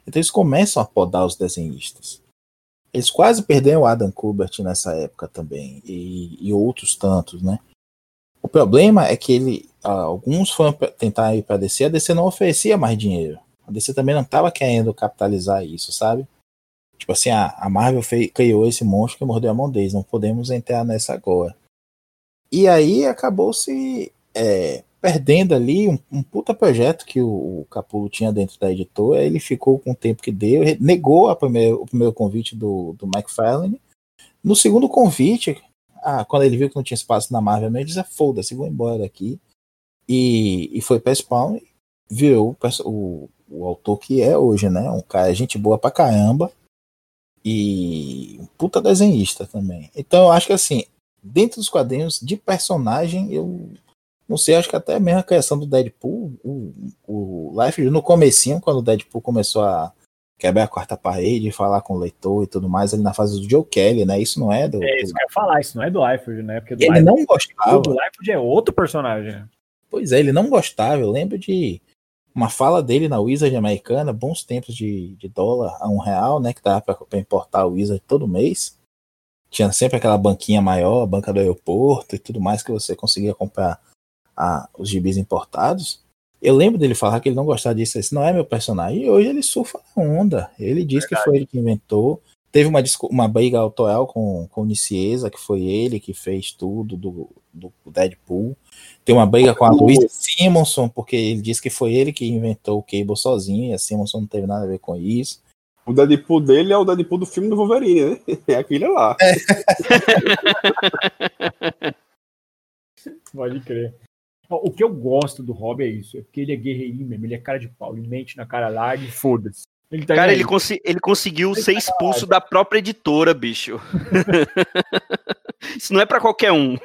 Então eles começam a podar os desenhistas. Eles quase perderam o Adam Kubert nessa época também, e, e outros tantos, né? O problema é que ele, alguns foram tentar ir para a DC, a DC não oferecia mais dinheiro. A DC também não estava querendo capitalizar isso, sabe? Tipo assim, a, a Marvel fez, criou esse monstro que mordeu a mão deles, não podemos entrar nessa agora. E aí acabou se é, perdendo ali um, um, puta projeto que o, o Capulo tinha dentro da editora. Ele ficou com o tempo que deu, negou o primeiro convite do, do McFarlane. No segundo convite, ah, quando ele viu que não tinha espaço na Marvel, ele disse: foda-se, vou embora daqui. E, e foi para Spawn e virou o, o, o autor que é hoje, né? Um cara, gente boa pra caramba e um puta desenhista também. Então eu acho que assim, dentro dos quadrinhos de personagem, eu não sei, acho que até mesmo a criação do Deadpool, o, o Life, no comecinho, quando o Deadpool começou a quebrar a quarta parede, falar com o leitor e tudo mais, ali na fase do Joe Kelly, né? Isso não é do. É isso do... que eu ia falar, isso não é do Liefeld, né? Porque ele Liefeld, não gostava. O do Liefeld é outro personagem. Pois é, ele não gostava. Eu lembro de uma fala dele na Wizard americana, bons tempos de, de dólar a um real, né? Que dava para importar o Wizard todo mês tinha sempre aquela banquinha maior, a banca do aeroporto e tudo mais que você conseguia comprar a, os gibis importados. Eu lembro dele falar que ele não gostava disso, esse não é meu personagem. E hoje ele surfa na onda. Ele diz Verdade. que foi ele que inventou. Teve uma, uma briga autoral com, com o Nicieza, que foi ele que fez tudo do, do Deadpool. Tem uma briga com a Louise Simonson, porque ele disse que foi ele que inventou o Cable sozinho, e a Simonson não teve nada a ver com isso. O Deadpool dele é o Deadpool do filme do Wolverine, né? *laughs* É aquele lá. É. *laughs* Pode crer. O que eu gosto do Rob é isso, é porque ele é guerreirinho mesmo, ele é cara de pau, ele mente na cara larga e foda-se. Ele tá cara, ele, ele, conseguiu ele ser tá expulso da própria editora, bicho. *laughs* Isso não é para qualquer um.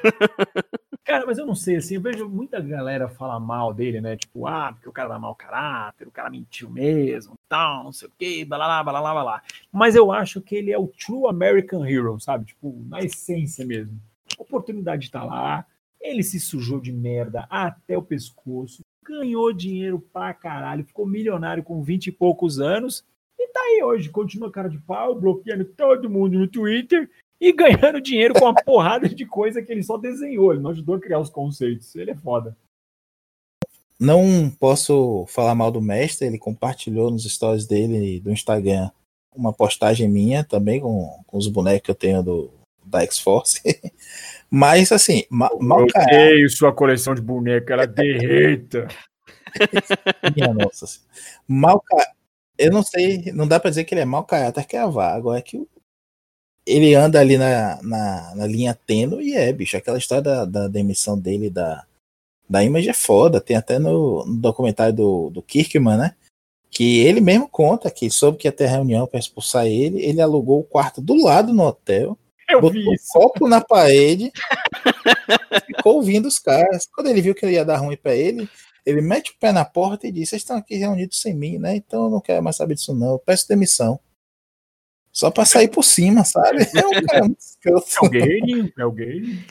Cara, mas eu não sei, assim, eu vejo muita galera falar mal dele, né? Tipo, ah, porque o cara dá mau caráter, o cara mentiu mesmo, tal, não sei o quê, blá, blá, blá, blá, blá. Mas eu acho que ele é o true American hero, sabe? Tipo, na essência mesmo. A oportunidade tá lá, ele se sujou de merda até o pescoço, ganhou dinheiro pra caralho, ficou milionário com 20 e poucos anos, e tá aí hoje, continua cara de pau, bloqueando todo mundo no Twitter e ganhando dinheiro com uma porrada de coisa que ele só desenhou, ele não ajudou a criar os conceitos. Ele é foda. Não posso falar mal do mestre, ele compartilhou nos stories dele do Instagram uma postagem minha também com, com os bonecos que eu tenho do, da X-Force. *laughs* Mas, assim, ma mal Eu odeio sua coleção de boneca, ela derreta. *laughs* Minha nossa. Mal Eu não sei, não dá pra dizer que ele é mal caráter que é a vá. Agora é que ele anda ali na, na, na linha tênue e é, bicho. Aquela história da, da demissão dele da, da Image é foda. Tem até no, no documentário do, do Kirkman, né? Que ele mesmo conta que soube que ia ter reunião para expulsar ele. Ele alugou o quarto do lado no hotel. Eu botou vi isso. copo na parede, *laughs* ficou ouvindo os caras. Quando ele viu que ia dar ruim para ele, ele mete o pé na porta e diz: Vocês estão aqui reunidos sem mim, né? Então eu não quero mais saber disso, não. Eu peço demissão. Só pra sair por cima, sabe? *laughs* É um cara muito escroto. É o guerreirinho, é o guerreirinho.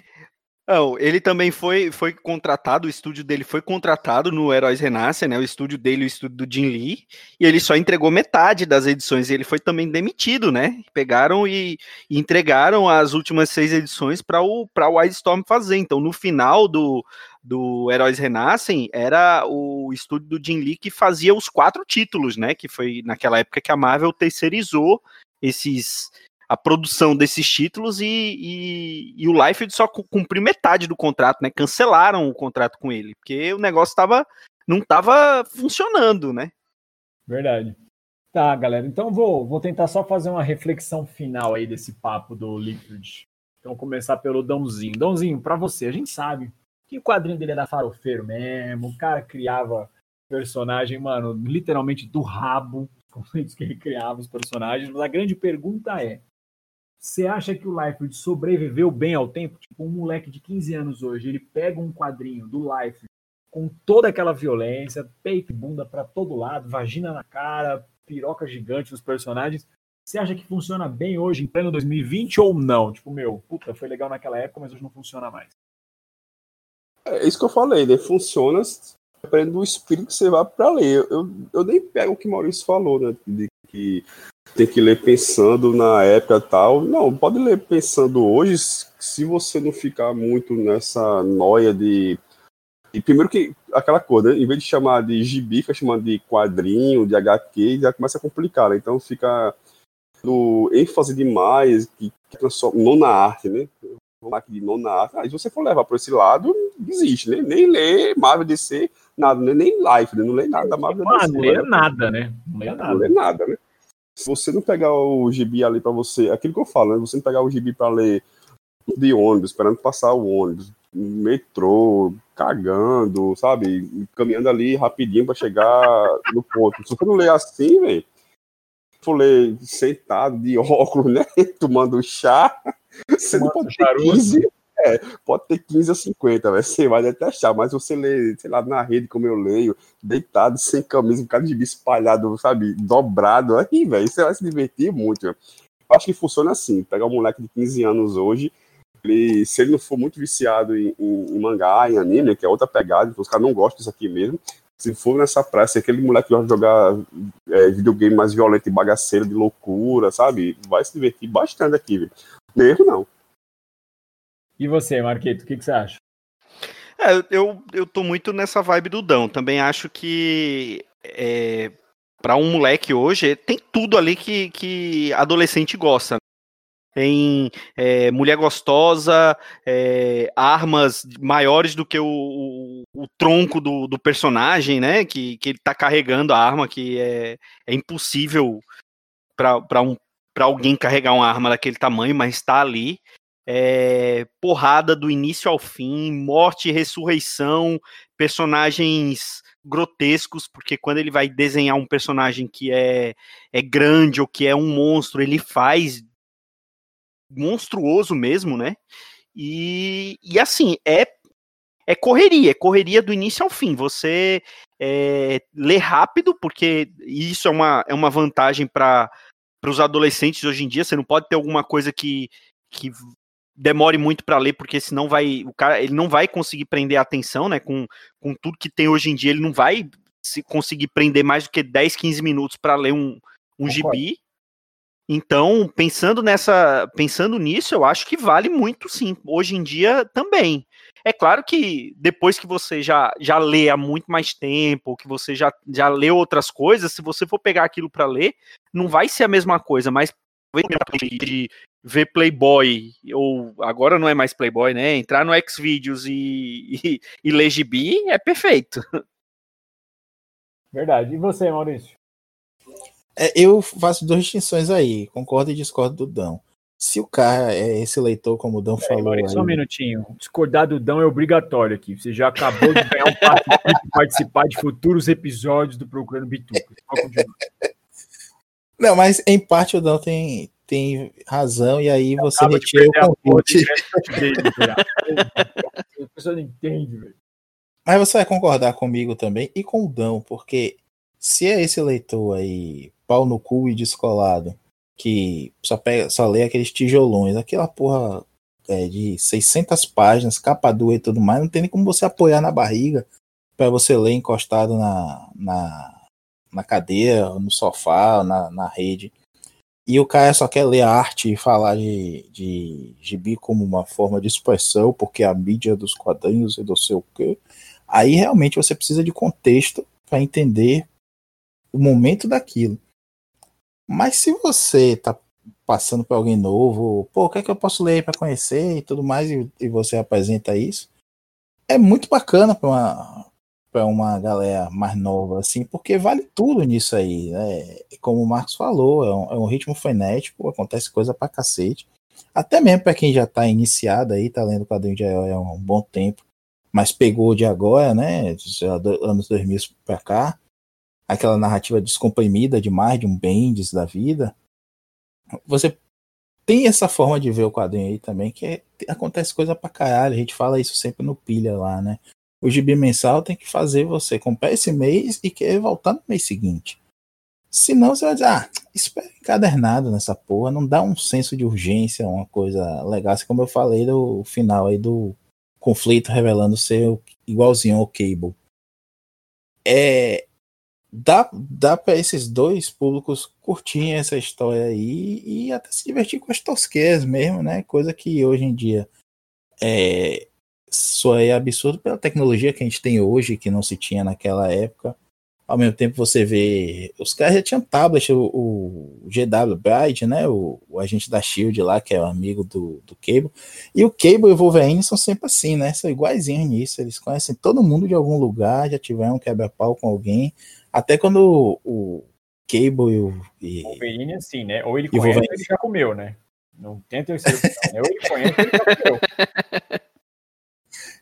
Ele também foi, foi contratado, o estúdio dele foi contratado no Heróis Renascem, né? O estúdio dele, o estúdio do Jim Lee, e ele só entregou metade das edições, e ele foi também demitido, né? Pegaram e, e entregaram as últimas seis edições para o para o Wildstorm fazer. Então, no final do, do Heróis Renascem, era o estúdio do Jim Lee que fazia os quatro títulos, né? Que foi naquela época que a Marvel terceirizou esses a produção desses títulos e, e, e o Liefeld só cumpriu metade do contrato, né? Cancelaram o contrato com ele, porque o negócio tava, não estava funcionando, né? Verdade. Tá, galera. Então vou, vou tentar só fazer uma reflexão final aí desse papo do Liquid. Então começar pelo Dãozinho. Dãozinho, pra você, a gente sabe que o quadrinho dele era farofeiro mesmo, o cara criava personagem, mano, literalmente do rabo, conceitos que ele criava os personagens, mas a grande pergunta é, você acha que o Liefeld sobreviveu bem ao tempo? Tipo, um moleque de 15 anos hoje, ele pega um quadrinho do Liefeld com toda aquela violência, peito e bunda para todo lado, vagina na cara, piroca gigante dos personagens. Você acha que funciona bem hoje, em pleno 2020, ou não? Tipo, meu, puta, foi legal naquela época, mas hoje não funciona mais. É isso que eu falei, né? Funciona dependendo do espírito que você vai para ler. Eu, eu nem pego o que o Maurício falou, né? De que tem que ler pensando na época tal. Não, pode ler pensando hoje, se você não ficar muito nessa noia de. E primeiro que aquela coisa, né? em vez de chamar de gibi, fica chamando de quadrinho, de HQ, já começa a complicar, né? Então fica no ênfase demais, que, que transforma, não na arte, né? de não na arte. Aí se você for levar por esse lado, desiste, né? Nem lê Marvel DC, nada, né? nem live, né? não lê nada da Marvel Ah, não lê né? nada, né? Não lê Não nada. lê nada, né? Se você não pegar o gibi ali pra você, aquilo que eu falo, né? Você não pegar o gibi pra ler de ônibus, esperando passar o ônibus, metrô, cagando, sabe? Caminhando ali rapidinho pra chegar no ponto. Se você não ler assim, velho, for ler sentado, de *laughs* óculos, né? Tomando chá, você não pode ter charuto. 15. É, pode ter 15 ou 50, velho. Você vai achar, mas você lê, sei lá, na rede, como eu leio, deitado, sem camisa, um cara de gibi espalhado, sabe, dobrado, aí, velho, você vai se divertir muito. Eu acho que funciona assim, pegar um moleque de 15 anos hoje, ele, se ele não for muito viciado em, em- em mangá, em anime, que é outra pegada, os caras não gostam disso aqui mesmo, se for nessa praia, se aquele moleque que gosta de jogar é, videogame mais violento e bagaceiro, de loucura, sabe, vai se divertir bastante aqui, velho. Erro, não. E você, Marquito, o que, que você acha? É, eu, eu tô muito nessa vibe do Dão. Também acho que é, para um moleque hoje tem tudo ali que, que adolescente gosta. Tem é, mulher gostosa, é, armas maiores do que o, o, o tronco do, do personagem, né? Que, que ele tá carregando a arma, que é, é impossível para um, alguém carregar uma arma daquele tamanho, mas tá ali é, porrada do início ao fim, morte e ressurreição, personagens grotescos, porque quando ele vai desenhar um personagem que é, é grande ou que é um monstro, ele faz monstruoso mesmo, né? E, e assim, é, é correria, é correria do início ao fim. Você é, lê rápido, porque isso é uma, é uma vantagem para os adolescentes hoje em dia. Você não pode ter alguma coisa que, que demore muito para ler, porque senão vai o cara ele não vai conseguir prender a atenção, né? Com, com tudo que tem hoje em dia, ele não vai se conseguir prender mais do que 10, 15 minutos para ler um, um Concordo. gibi. Então, pensando nessa, pensando nisso, eu acho que vale muito sim. Hoje em dia também. É claro que depois que você já, já lê há muito mais tempo, que você já, já leu outras coisas, se você for pegar aquilo para ler, não vai ser a mesma coisa, mas de ver Playboy, ou agora não é mais Playboy, né? Entrar no Xvideos e, *laughs* e, e ler gibi é perfeito. Verdade. E você, Maurício? É, eu faço duas distinções aí, concordo e discordo do Dão. Se o cara é esse leitor, como o Dão falou. Maurício, aí, só um minutinho. Discordar do Dão é obrigatório aqui. Você já acabou de ganhar um passo de *laughs* participar de futuros episódios do Procurando Bituca. Não, mas em parte o Dão tem, tem razão, e aí você retira o convite. *laughs* A pessoa não entende, velho. Mas você vai concordar comigo também e com o Dão, porque se é esse leitor aí, pau no cu e descolado, que só, pega, só lê aqueles tijolões, aquela porra é, de 600 páginas, capa dura e tudo mais, não tem nem como você apoiar na barriga para você ler encostado na, na, na cadeira, no sofá, na, na rede. E o cara só quer ler arte e falar de, de gibi como uma forma de expressão, porque a mídia dos quadrinhos e do seu quê. Aí realmente você precisa de contexto para entender o momento daquilo. Mas se você tá passando para alguém novo, pô, o que é que eu posso ler para conhecer e tudo mais, e, e, você apresenta isso, é muito bacana para para uma galera mais nova, assim, porque vale tudo nisso aí, né? Como o Marcos falou, é um, é um ritmo frenético, acontece coisa pra cacete. Até mesmo para quem já tá iniciado aí, tá lendo quadrinho de herói há um bom tempo, mas pegou de agora, né? Anos 2000 para cá, aquela narrativa descomprimida demais de um Bendis da vida. Você tem essa forma de ver o quadrinho aí também, que é, acontece coisa pra caralho. A gente fala isso sempre no pilha lá, né? O gibi mensal tem que fazer você comprar esse mês e querer voltar no mês seguinte. Senão você vai dizer, ah, espera encadernado nessa porra, não dá um senso de urgência, uma coisa legal, assim como eu falei do final aí do conflito revelando ser igualzinho ao Cable. É, dá, dá para esses dois públicos curtirem essa história aí e até se divertir com as tosqueiras mesmo, né? Coisa que hoje em dia é, só é absurdo pela tecnologia que a gente tem hoje, que não se tinha naquela época. Ao mesmo tempo você vê, os caras já tinham tablet, o, o GW Bride, né, o, o, agente da SHIELD lá, que é o amigo do, do Cable, e o Cable e o Wolverine são sempre assim, né, são iguaizinhos nisso, eles conhecem todo mundo de algum lugar, já tiveram um quebra-pau com alguém, até quando o, o Cable e o... E, Wolverine assim, né, ou ele conhece ou ele já comeu, né, não tem opção, né, ou ele conhece ou ele já comeu. *laughs*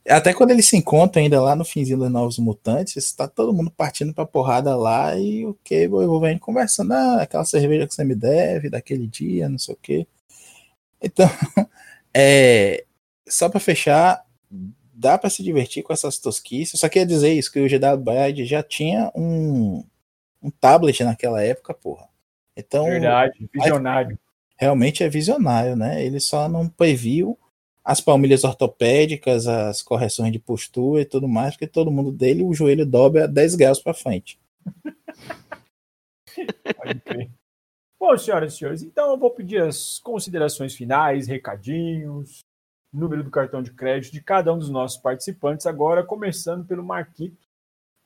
Até quando eles se encontram ainda lá no finzinho dos Novos Mutantes, está todo mundo partindo pra porrada lá e o Cable e o Wolverine conversando, ah, aquela cerveja que você me deve daquele dia, não sei o quê. Então, *laughs* é, só para fechar, dá para se divertir com essas tosquices. Só queria dizer isso, que o GW já tinha um, um tablet naquela época, porra. Então, Verdade, visionário. Realmente é visionário, né? Ele só não previu as palmilhas ortopédicas, as correções de postura e tudo mais, porque todo mundo dele o joelho dobra 10 graus para frente. Bom, senhoras e senhores, então eu vou pedir as considerações finais, recadinhos, número do cartão de crédito de cada um dos nossos participantes, agora começando pelo Marquito,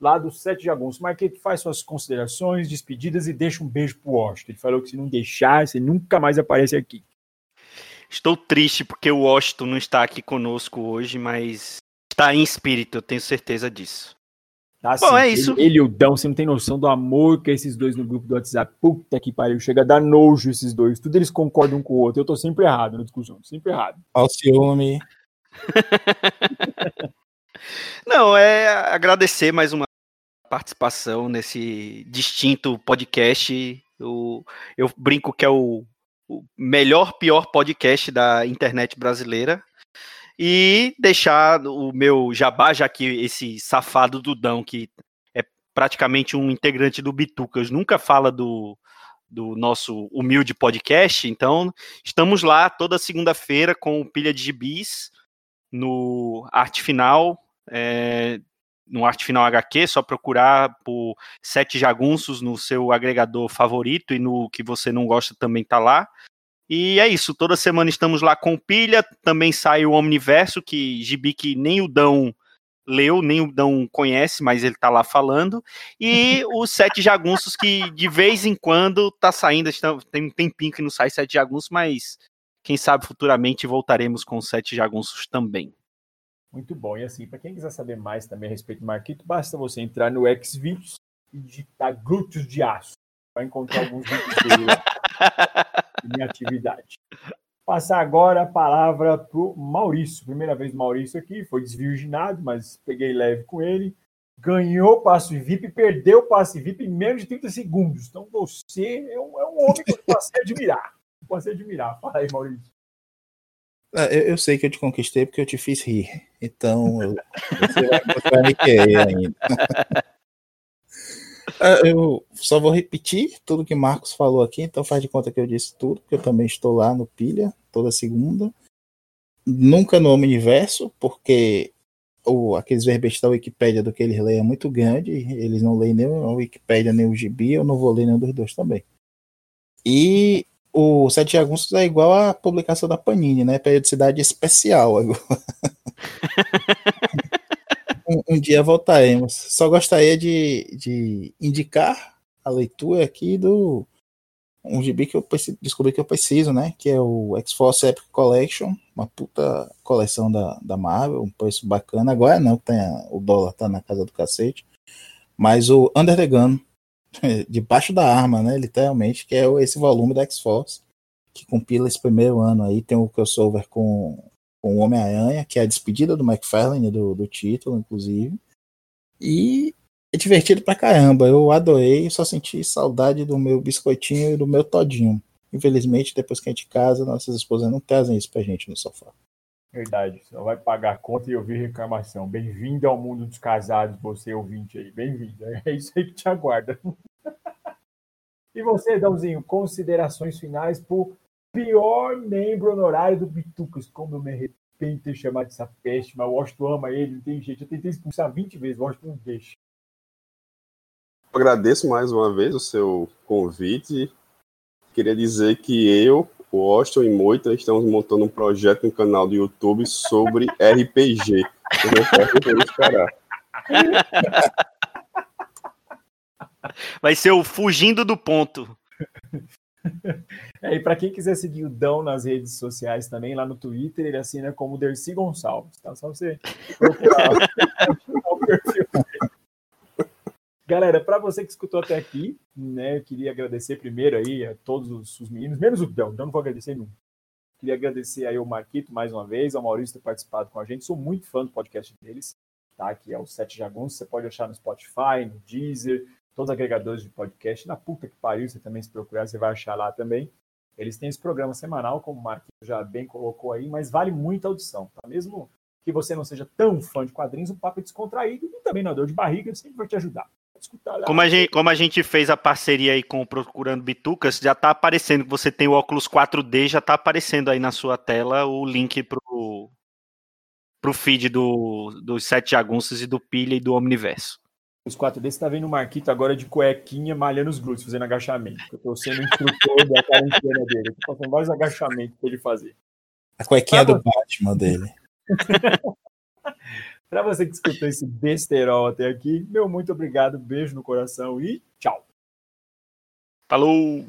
lá do Sete Jagunços. Marquito, faz suas considerações, despedidas e deixa um beijo pro Washington. Ele falou que se não deixar, você nunca mais aparece aqui. Estou triste porque o Washington não está aqui conosco hoje, mas está em espírito, eu tenho certeza disso. Tá, Bom, é isso. Ele, ele e o Dão, você não tem noção do amor que esses dois no grupo do WhatsApp. Puta que pariu, chega a dar nojo esses dois. Tudo eles concordam com o outro. Eu tô sempre errado na discussão, sempre errado. Ao ciúme. *laughs* não, é agradecer mais uma participação nesse distinto podcast. Eu, eu brinco que é o o melhor, pior podcast da internet brasileira. E deixar o meu jabá, já que esse safado Dudão, que é praticamente um integrante do Bitucas, nunca fala do, do nosso humilde podcast. Então, estamos lá toda segunda-feira com o Pilha de Gibis no Arte Final. É, no Arte Final HQ, só procurar por Sete Jagunços no seu agregador favorito e no que você não gosta também tá lá. E é isso, toda semana estamos lá com pilha, também sai o Omniverso, que gibi que nem o Dão leu, nem não conhece, mas ele tá lá falando. E *laughs* os Sete Jagunços, que de vez em quando tá saindo, tem um tempinho que não sai Sete Jagunços, mas quem sabe futuramente voltaremos com os Sete Jagunços também. Muito bom. E assim, para quem quiser saber mais também a respeito do Marquito, basta você entrar no Xvideos e digitar glúteos de aço. Vai encontrar alguns vídeos dele lá. *laughs* minha atividade. Passar agora a palavra para o Maurício. Primeira vez Maurício aqui, foi desvirginado, mas peguei leve com ele. Ganhou o passe VIP e perdeu o passe VIP em menos de 30 segundos. Então você é um, é um homem que eu passei a admirar. Passei a admirar. Fala aí, Maurício. É, eu, eu, sei que eu te conquistei porque eu te fiz rir. Então, eu, você vai me querer ainda. É, *laughs* eu só vou repetir tudo que Marcos falou aqui, então faz de conta que eu disse tudo, porque eu também estou lá no Pilha, toda segunda. Nunca no Omniverso, porque o, aqueles verbetes da Wikipédia do que eles leem é muito grande, eles não leem nem a Wikipédia nem o Gibi, eu não vou ler nenhum dos dois também. E o Sete Jagunços é igual a publicação da Panini, né? Periodicidade especial agora. *laughs* um, um, dia voltaremos. Só gostaria de, de indicar a leitura aqui do um gibi que eu descobri que eu preciso, né? Que é o X-Force Epic Collection, uma puta coleção da, da Marvel, um preço bacana. Agora não, tem a, o dólar tá na casa do cacete. Mas o Under the Gun, *laughs* debaixo da arma, né? Literalmente, que é esse volume da X-Force, que compila esse primeiro ano aí. Tem o crossover com com o Homem-Aranha, que é a despedida do McFarlane, do, do título, inclusive. E é divertido pra caramba. Eu adorei, só senti saudade do meu biscoitinho e do meu todinho. Infelizmente, depois que a gente casa, nossas esposas não trazem isso pra gente no sofá. Verdade, só vai pagar a conta e ouvir reclamação. Bem-vindo ao mundo dos casados, você ouvinte aí. Bem-vindo. *laughs* É isso aí que te aguarda. *laughs* e você, Dãozinho, considerações finais por pior membro honorário do Bitucas. Como eu me arrependo de ter chamado essa peste, mas o Washington ama ele, não tem jeito. Eu tentei expulsar 20 vezes, o Washington não deixa. Agradeço mais uma vez o seu convite. Queria dizer que eu, o Washington e Moita estamos montando um projeto no canal do YouTube sobre RPG. Vai ser o fugindo do ponto. É, e para quem quiser seguir o Dão nas redes sociais também, lá no Twitter, ele assina como Dercy Gonçalves, tá? Só você *laughs* procurar *laughs* o perfil Galera, para você que escutou até aqui, né, eu queria agradecer primeiro aí a todos os, os meninos, menos o Dão, Dão não vou agradecer nunca. Queria agradecer aí ao Marquito mais uma vez, ao Maurício ter participado com a gente. Sou muito fã do podcast deles, tá? Que é o Sete Jagunços. Você pode achar no Spotify, no Deezer, todos os agregadores de podcast. Na puta que pariu, você também se procurar, você vai achar lá também. Eles têm esse programa semanal, como o Marquinhos já bem colocou aí, mas vale muito a audição, tá? Mesmo que você não seja tão fã de quadrinhos, um papo é descontraído e também na dor de barriga sempre vai te ajudar. Como a, gente, como a gente fez a parceria aí com o Procurando Bitucas, já tá aparecendo que você tem o óculos 4D, já tá aparecendo aí na sua tela o link pro, pro feed do, dos Sete Jagunças e do Pilha e do Omniverso os quatro desses tá vendo o Marquito agora de cuequinha malhando os glúteos, fazendo agachamento. Eu tô sendo instrutor da quarentena dele. Eu tô fazendo vários agachamentos pra ele fazer. A cuequinha pra do você... Batman dele. *laughs* pra você que escutou esse besterol até aqui, meu muito obrigado, beijo no coração e tchau. Falou!